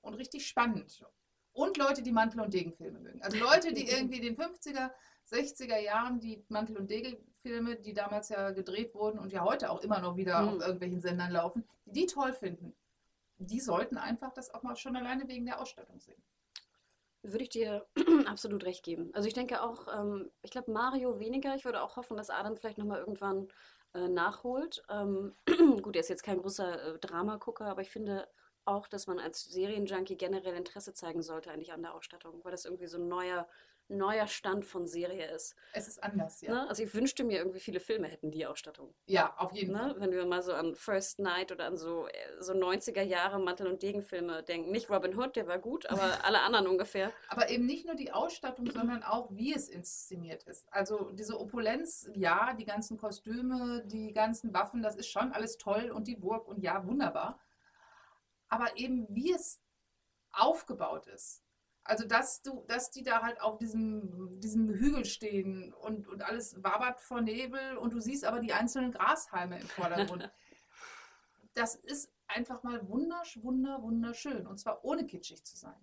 und richtig spannend. Und Leute, die Mantel- und Degenfilme mögen. Also Leute, die irgendwie in den 50er, 60er Jahren die Mantel- und Degenfilme, die damals ja gedreht wurden und ja heute auch immer noch wieder Mhm. auf irgendwelchen Sendern laufen, die die toll finden, die sollten einfach das auch mal schon alleine wegen der Ausstattung sehen. Würde ich dir absolut recht geben. Also ich denke auch, ähm, ich glaube Mario weniger. Ich würde auch hoffen, dass Adam vielleicht nochmal irgendwann nachholt. Ähm, gut, er ist jetzt kein großer äh, Dramagucker, aber ich finde auch, dass man als Serienjunkie generell Interesse zeigen sollte eigentlich an der Ausstattung, weil das irgendwie so ein neuer neuer Stand von Serie ist. Es ist anders, ja. Ne? Also ich wünschte mir irgendwie viele Filme hätten die Ausstattung. Ja, auf jeden Ne? Fall. Wenn wir mal so an First Night oder an so, äh, so 90er Jahre Mantel und Degen Filme denken. Nicht Robin Hood, der war gut, aber alle anderen ungefähr. Aber eben nicht nur die Ausstattung, sondern auch, wie es inszeniert ist. Also diese Opulenz, ja, die ganzen Kostüme, die ganzen Waffen, das ist schon alles toll und die Burg und ja, wunderbar. Aber eben, wie es aufgebaut ist. Also, dass du, dass die da halt auf diesem, diesem Hügel stehen und, und alles wabert vor Nebel und du siehst aber die einzelnen Grashalme im Vordergrund. Das ist einfach mal wundersch, wunder, wunderschön. Und zwar ohne kitschig zu sein.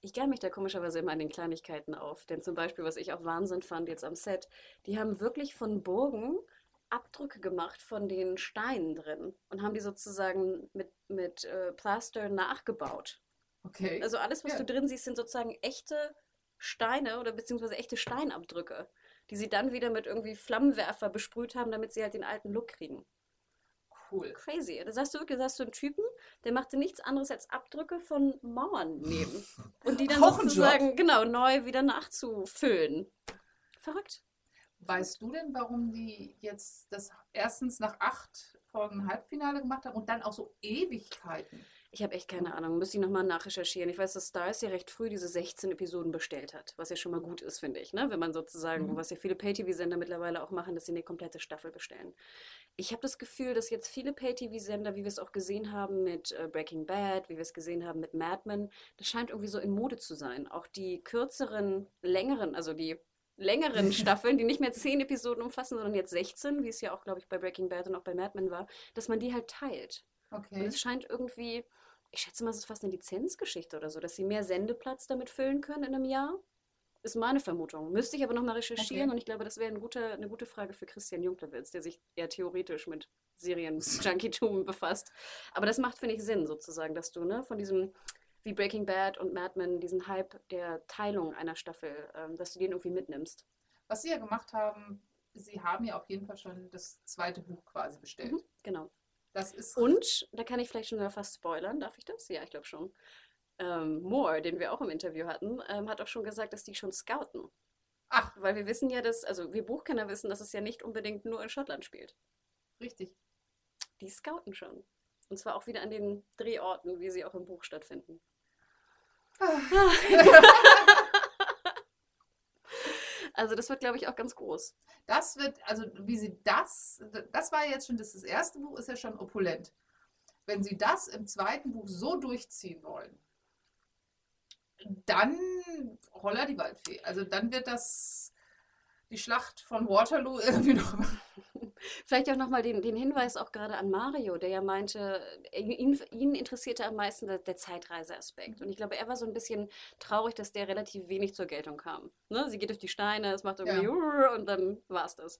Ich gern mich da komischerweise immer an den Kleinigkeiten auf. Denn zum Beispiel, was ich auch Wahnsinn fand jetzt am Set, die haben wirklich von Burgen Abdrücke gemacht von den Steinen drin und haben die sozusagen mit, mit äh, Plaster nachgebaut. Okay. Also alles, was Ja. du drin siehst, sind sozusagen echte Steine oder beziehungsweise echte Steinabdrücke, die sie dann wieder mit irgendwie Flammenwerfer besprüht haben, damit sie halt den alten Look kriegen. cool. Crazy. Da sagst du wirklich, da hast du einen Typen, der machte nichts anderes als Abdrücke von Mauern nehmen. Und die dann Auch sozusagen, genau, neu wieder nachzufüllen. Verrückt. Weißt du denn, warum die jetzt das erstens nach acht Folgen Halbfinale gemacht haben und dann auch so Ewigkeiten? Ich habe echt keine Ahnung. Müsste ich nochmal nachrecherchieren. Ich weiß, dass Stars ja recht früh diese 16 Episoden bestellt hat, was ja schon mal gut ist, finde ich. Ne? Wenn man sozusagen, Mhm. was ja viele Pay-TV-Sender mittlerweile auch machen, dass sie eine komplette Staffel bestellen. Ich habe das Gefühl, dass jetzt viele Pay-TV-Sender, wie wir es auch gesehen haben mit äh, Breaking Bad, wie wir es gesehen haben mit Mad Men, das scheint irgendwie so in Mode zu sein. Auch die kürzeren, längeren, also die längeren Staffeln, die nicht mehr 10 Episoden umfassen, sondern jetzt 16, wie es ja auch, glaube ich, bei Breaking Bad und auch bei Mad Men war, dass man die halt teilt. Und Okay. es scheint irgendwie, ich schätze mal, es ist fast eine Lizenzgeschichte oder so, dass sie mehr Sendeplatz damit füllen können in einem Jahr. Ist meine Vermutung. Müsste ich aber nochmal recherchieren Okay. und ich glaube, das wäre ein guter, eine gute Frage für Christian Junklewitz, der sich eher theoretisch mit Serien-Junkie-Tum befasst. Aber das macht, finde ich, Sinn sozusagen, dass du ne, von diesem, wie Breaking Bad und Mad Men, diesen Hype der Teilung einer Staffel, ähm, dass du den irgendwie mitnimmst. Was sie ja gemacht haben, sie haben ja auf jeden Fall schon das zweite Buch quasi bestellt. Mhm, genau. Das ist Und, da kann ich vielleicht schon wieder fast spoilern, darf ich das? Ja, ich glaube schon. Ähm, Moore, den wir auch im Interview hatten, ähm, hat auch schon gesagt, dass die schon scouten. Ach, Weil wir wissen ja, dass, also wir Buchkenner wissen, dass es ja nicht unbedingt nur in Schottland spielt. richtig. Die scouten schon. Und zwar auch wieder an den Drehorten, wie sie auch im Buch stattfinden. Also das wird, glaube ich, auch ganz groß. Das wird, also wie sie das, das war jetzt schon, das, das erste Buch ist ja schon opulent. Wenn sie das im zweiten Buch so durchziehen wollen, dann Holla die Waldfee. Also dann wird das die Schlacht von Waterloo irgendwie noch. Vielleicht auch nochmal den, den Hinweis auch gerade an Mario, der ja meinte, ihn, ihn interessierte am meisten der, der Zeitreiseaspekt. Und ich glaube, er war so ein bisschen traurig, dass der relativ wenig zur Geltung kam. Ne? Sie geht durch die Steine, es macht irgendwie und dann war es das.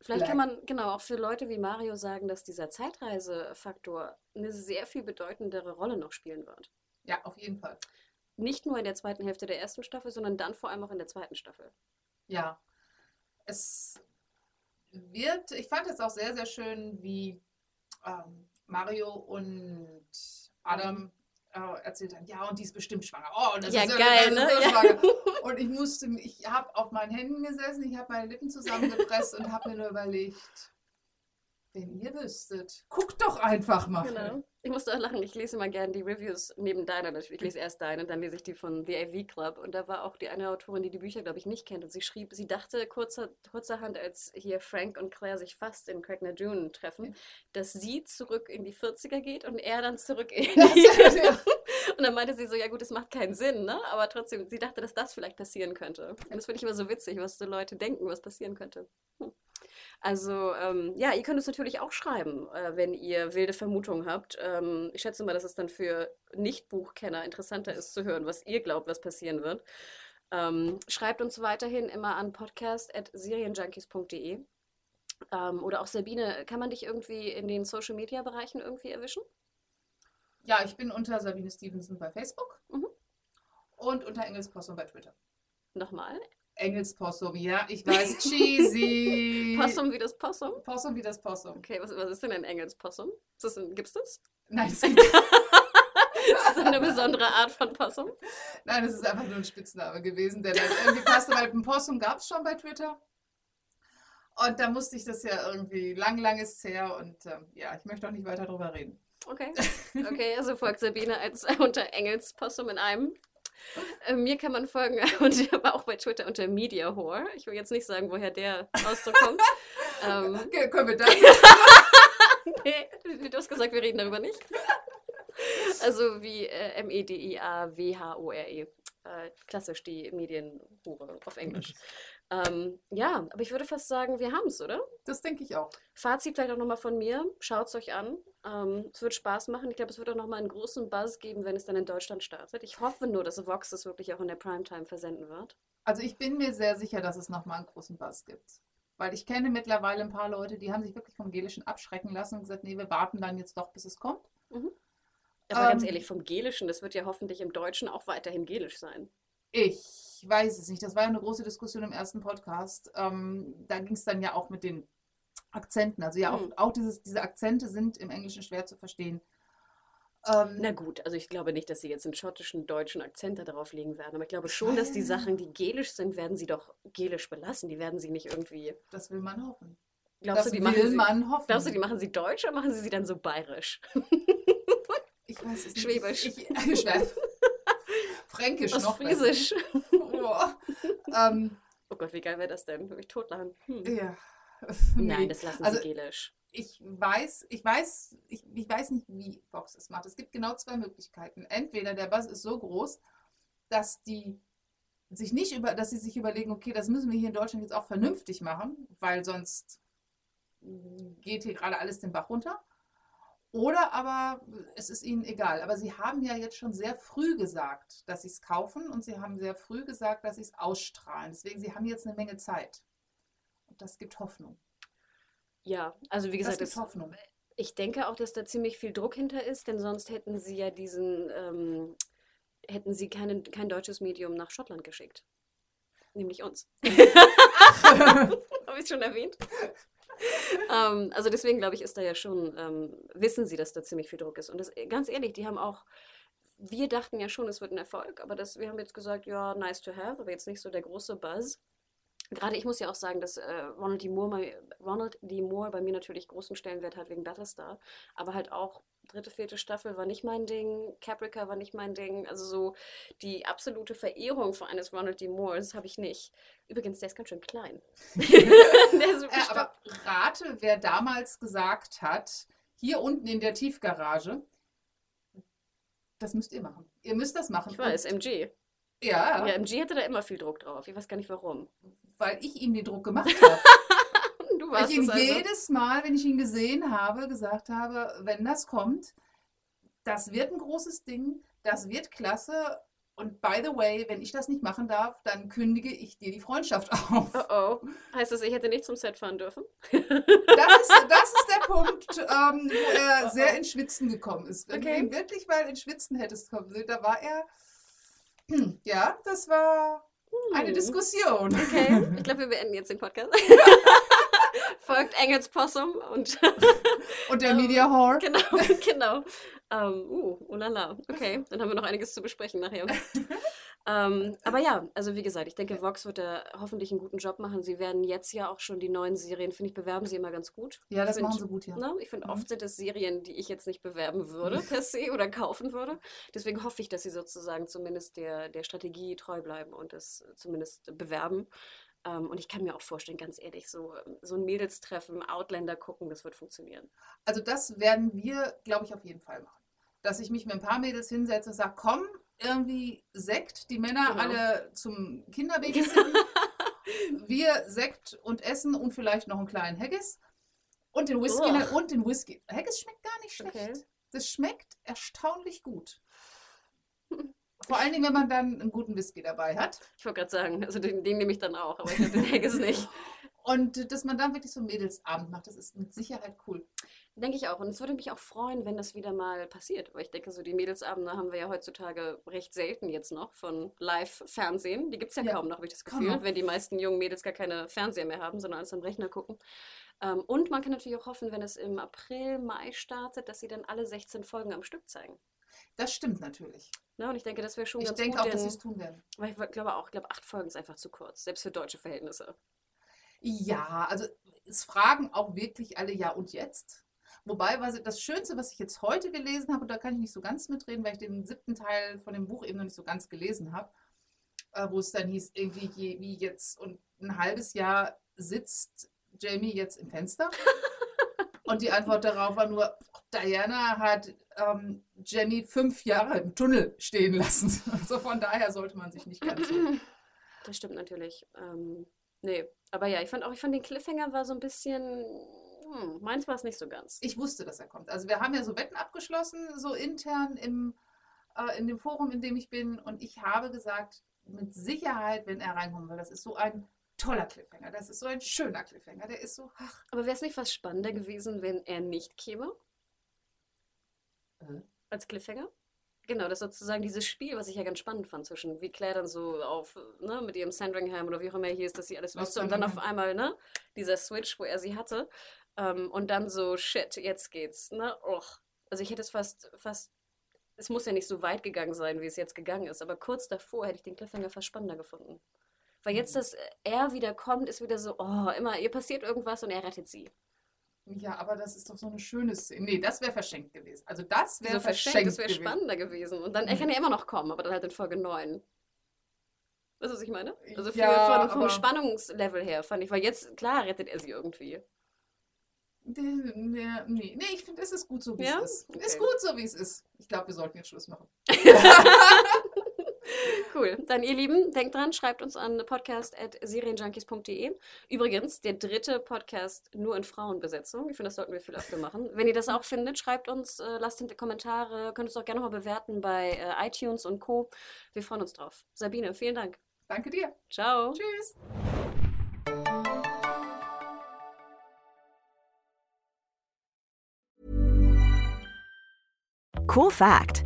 Vielleicht kann man genau auch für Leute wie Mario sagen, dass dieser Zeitreisefaktor eine sehr viel bedeutendere Rolle noch spielen wird. Ja, auf jeden Fall. Nicht nur in der zweiten Hälfte der ersten Staffel, sondern dann vor allem auch in der zweiten Staffel. Ja. Es wird, ich fand es auch sehr, sehr schön, wie ähm, Mario und Adam äh, erzählt haben, ja, und die ist bestimmt schwanger. Oh, und das Ja, ist geil, ne? so Ja. schwanger. Und ich musste, ich habe auf meinen Händen gesessen, ich habe meine Lippen zusammengepresst und habe mir nur überlegt, wenn ihr wüsstet, guckt doch einfach mal. Genau. Ich musste auch lachen. Ich lese immer gerne die Reviews neben deiner natürlich. Ich lese erst deine, dann lese ich die von The AV Club. Und da war auch die eine Autorin, die die Bücher, glaube ich, nicht kennt. Und sie schrieb, sie dachte kurzer, kurzerhand, als hier Frank und Claire sich fast in Craigna Dune treffen, dass sie zurück in die 40er geht und er dann zurück in die... Ja. Und dann meinte sie so, ja gut, das macht keinen Sinn, ne? Aber trotzdem, sie dachte, dass das vielleicht passieren könnte. Und das finde ich immer so witzig, was so Leute denken, was passieren könnte. Hm. Also, ähm, ja, ihr könnt es natürlich auch schreiben, äh, wenn ihr wilde Vermutungen habt. Ähm, ich schätze mal, dass es dann für Nicht-Buchkenner interessanter ist zu hören, was ihr glaubt, was passieren wird. Ähm, schreibt uns weiterhin immer an podcast.serienjunkies.de. Ähm, oder auch Sabine, kann man dich irgendwie in den Social-Media-Bereichen irgendwie erwischen? Ja, ich bin unter Sabine Stevenson bei Facebook Mhm. und unter Engelspossum bei Twitter. Nochmal. Engelspossum, ja, ich weiß, cheesy. Possum wie das Possum? Possum wie das Possum. Okay, was, was ist denn ein Engelspossum? Ein, gibt's das? Nein, es gibt, ist das eine besondere Art von Possum? Nein, es ist einfach nur ein Spitzname gewesen, der dann irgendwie passte, weil ein Possum gab es schon bei Twitter. Und da musste ich das ja irgendwie, lang, lang ist es her und ähm, ja, ich möchte auch nicht weiter drüber reden. Okay. Okay, also folgt Sabine als unter Engels Possum in einem. Äh, mir kann man folgen, und aber auch bei Twitter unter Media Whore. Ich will jetzt nicht sagen, woher der Ausdruck kommt. ähm, Okay, können wir dann? nee, du hast gesagt, wir reden darüber nicht. Also wie äh, M-E-D-I-A-W-H-O-R-E. Äh, klassisch die Medienhure auf Englisch. Ähm, ja, aber ich würde fast sagen, wir haben es, oder? Das denke ich auch. Fazit vielleicht auch nochmal von mir. Schaut es euch an. Ähm, es wird Spaß machen. Ich glaube, es wird auch nochmal einen großen Buzz geben, wenn es dann in Deutschland startet. Ich hoffe nur, dass Vox es wirklich auch in der Primetime versenden wird. Also ich bin mir sehr sicher, dass es nochmal einen großen Buzz gibt. Weil ich kenne mittlerweile ein paar Leute, die haben sich wirklich vom Gelischen abschrecken lassen und gesagt, nee, wir warten dann jetzt doch, bis es kommt. Aber ganz Ähm, ehrlich, vom Gelischen, das wird ja hoffentlich im Deutschen auch weiterhin Gelisch sein. Ich weiß es nicht. Das war ja eine große Diskussion im ersten Podcast. Ähm, da ging es dann ja auch mit den Akzenten. Also ja, auch, Hm. auch dieses, diese Akzente sind im Englischen schwer zu verstehen. Ähm, Na gut, also ich glaube nicht, dass sie jetzt einen schottischen, deutschen Akzent da drauf legen werden. Aber ich glaube schon, dass die Sachen, die gelisch sind, werden sie doch gelisch belassen. Die werden sie nicht irgendwie. das will man hoffen. Glaubst das du, die will machen sie, man hoffen. glaubst du, die machen sie deutsch oder machen sie sie dann so bayerisch? ich weiß es nicht. Schwäbisch. Ich, ich, Schwäb. Fränkisch Aus noch. Friesisch. Ähm, Oh Gott, wie geil wäre das denn? Würde ich totlachen. Hm. ja. Nein, das lassen Also, sie gelisch. ich weiß, ich weiß, ich, ich weiß nicht, wie Fox es macht. Es gibt genau zwei Möglichkeiten. Entweder der Buzz ist so groß, dass die sich nicht über, dass sie sich überlegen, okay, das müssen wir hier in Deutschland jetzt auch vernünftig machen, weil sonst geht hier gerade alles den Bach runter. Oder aber es ist ihnen egal. Aber sie haben ja jetzt schon sehr früh gesagt, dass sie es kaufen und sie haben sehr früh gesagt, dass sie es ausstrahlen. Deswegen, sie haben jetzt eine Menge Zeit. Und das gibt Hoffnung. Ja, also wie Das gesagt, gibt das, Hoffnung. ich denke auch, dass da ziemlich viel Druck hinter ist, denn sonst hätten sie ja diesen, ähm, hätten sie keine, kein deutsches Medium nach Schottland geschickt. Nämlich uns. Habe ich es schon erwähnt? ähm, also deswegen glaube ich, ist da ja schon, ähm, wissen sie, dass da ziemlich viel Druck ist. Und das, ganz ehrlich, die haben auch, wir dachten ja schon, es wird ein Erfolg, aber das, wir haben jetzt gesagt, ja, nice to have, aber jetzt nicht so der große Buzz. Gerade ich muss ja auch sagen, dass äh, Ronald, D. Moore, bei- Ronald D. Moore bei mir natürlich großen Stellenwert hat wegen Battlestar, aber halt auch dritte, vierte Staffel war nicht mein Ding, Caprica war nicht mein Ding, also so die absolute Verehrung für eines Ronald D. Moores habe ich nicht. Übrigens, der ist ganz schön klein. ist Äh, aber rate, wer damals gesagt hat, hier unten in der Tiefgarage, das müsst ihr machen. Ihr müsst das machen. ich weiß, MG. ja, Ja, MG hatte da immer viel Druck drauf. Ich weiß gar nicht warum. weil ich ihm den Druck gemacht habe. Du ich warst ihm es also. jedes Mal, wenn ich ihn gesehen habe, gesagt habe, wenn das kommt, das wird ein großes Ding, das wird klasse. Und by the way, wenn ich das nicht machen darf, dann kündige ich dir die Freundschaft auf. Oh oh. Heißt das, ich hätte nicht zum Set fahren dürfen? Das ist, das ist der Punkt, ähm, wo er sehr ins Schwitzen gekommen ist. Wenn Okay. du ihn wirklich mal ins Schwitzen hättest kommen sehen, da war er, hm, ja, das war eine Hm. Diskussion. Okay, ich glaube, wir beenden jetzt den Podcast. Folgt Engels Possum und Und der Ähm, Media Whore. genau, genau. Ähm, uh, oh la la. Okay, dann haben wir noch einiges zu besprechen nachher. ähm, aber ja, also wie gesagt, ich denke, Vox wird da hoffentlich einen guten Job machen. Sie werden jetzt ja auch schon die neuen Serien, finde ich, bewerben sie immer ganz gut. Ja, das Ich machen find- sie gut, ja. Ne? Ich finde, Mhm. oft sind es Serien, die ich jetzt nicht bewerben würde per se oder kaufen würde. Deswegen hoffe ich, dass sie sozusagen zumindest der, der Strategie treu bleiben und es zumindest bewerben. Ähm, und ich kann mir auch vorstellen, ganz ehrlich, so, so ein Mädelstreffen, Outlander gucken, das wird funktionieren. Also das werden wir, glaube ich, auf jeden Fall machen. Dass ich mich mit ein paar Mädels hinsetze und sage, komm, irgendwie Sekt, die Männer Genau. alle zum Kinderbabysitten, wir Sekt und Essen und vielleicht noch einen kleinen Haggis und den Whisky. Uah. Und den Whisky. Haggis schmeckt gar nicht schlecht. Okay. Das schmeckt erstaunlich gut. Vor allen Dingen, wenn man dann einen guten Whisky dabei hat. Ich wollte gerade sagen, also den, den nehme ich dann auch, aber ich glaube, den Haggis nicht. Und dass man dann wirklich so einen Mädelsabend macht, das ist mit Sicherheit cool. Denke ich auch. Und es würde mich auch freuen, wenn das wieder mal passiert. Weil ich denke, so die Mädelsabende haben wir ja heutzutage recht selten jetzt noch von Live-Fernsehen. Die gibt es ja, Ja, kaum noch, habe ich das Gefühl, wenn die meisten jungen Mädels gar keine Fernseher mehr haben, sondern alles am Rechner gucken. Ähm, und man kann natürlich auch hoffen, wenn es im April, Mai startet, dass sie dann alle 16 Folgen am Stück zeigen. Das stimmt natürlich. Ja, und ich denke, das wäre schon Ich ganz denke gut, auch, dass sie es tun werden. weil ich glaube auch, ich glaube, acht Folgen ist einfach zu kurz, selbst für deutsche Verhältnisse. Ja, also es fragen auch wirklich alle ja und jetzt. Wobei, was, das Schönste, was ich jetzt heute gelesen habe, und da kann ich nicht so ganz mitreden, weil ich den siebten Teil von dem Buch eben noch nicht so ganz gelesen habe, äh, wo es dann hieß, irgendwie je, wie jetzt und ein halbes Jahr sitzt Jamie jetzt im Fenster. und die Antwort darauf war nur, Diana hat ähm, Jamie fünf Jahre im Tunnel stehen lassen. Also von daher sollte man sich nicht ganz Das stimmt natürlich. Ähm, nee, aber ja, ich fand auch, ich fand den Cliffhanger war so ein bisschen, hm, meins war es nicht so ganz. Ich wusste, dass er kommt. Also wir haben ja so Wetten abgeschlossen, so intern im, äh, in dem Forum, in dem ich bin. Und ich habe gesagt, mit Sicherheit, wenn er reinkommt, weil das ist so ein toller Cliffhanger. Das ist so ein schöner Cliffhanger. Der ist so, ach, Aber wäre es nicht fast spannender gewesen, wenn er nicht käme? Äh? Als Cliffhanger? Genau, das ist sozusagen dieses Spiel, was ich ja ganz spannend fand, zwischen wie Claire dann so auf, ne, mit ihrem Sandringham oder wie auch immer hier ist, dass sie alles Los wüsste und dann auf einmal, ne, dieser Switch, wo er sie hatte ähm, und dann so, shit, jetzt geht's, ne, och. Also ich hätte es fast, fast, es muss ja nicht so weit gegangen sein, wie es jetzt gegangen ist, aber kurz davor hätte ich den Cliffhanger fast spannender gefunden. Weil jetzt, Mhm. dass er wieder kommt, ist wieder so, oh, immer, ihr passiert irgendwas und er rettet sie. Ja, aber das ist doch so eine schöne Szene. Nee, das wäre verschenkt gewesen. Also das wäre so verschenkt, verschenkt, das wäre spannender gewesen. Und dann, er kann ja immer noch kommen, aber dann halt in Folge 9. Weißt du, was ich meine? Also für, Ja, von, vom aber- Spannungslevel her fand ich, weil jetzt, klar, rettet er sie irgendwie. Nee, nee, nee, nee, ich finde, es ist gut so, wie Ja? es ist. Okay. Ist gut so, wie es ist. Ich glaube, wir sollten jetzt Schluss machen. Cool. Dann, ihr Lieben, denkt dran, schreibt uns an podcast.serienjunkies.de. Übrigens, der dritte Podcast nur in Frauenbesetzung. Ich finde, das sollten wir viel öfter machen. Wenn ihr das auch findet, schreibt uns, äh, lasst in die Kommentare, könnt uns auch gerne nochmal bewerten bei äh, iTunes und Co. Wir freuen uns drauf. Sabine, vielen Dank. Danke dir. Ciao. Tschüss. Cool fact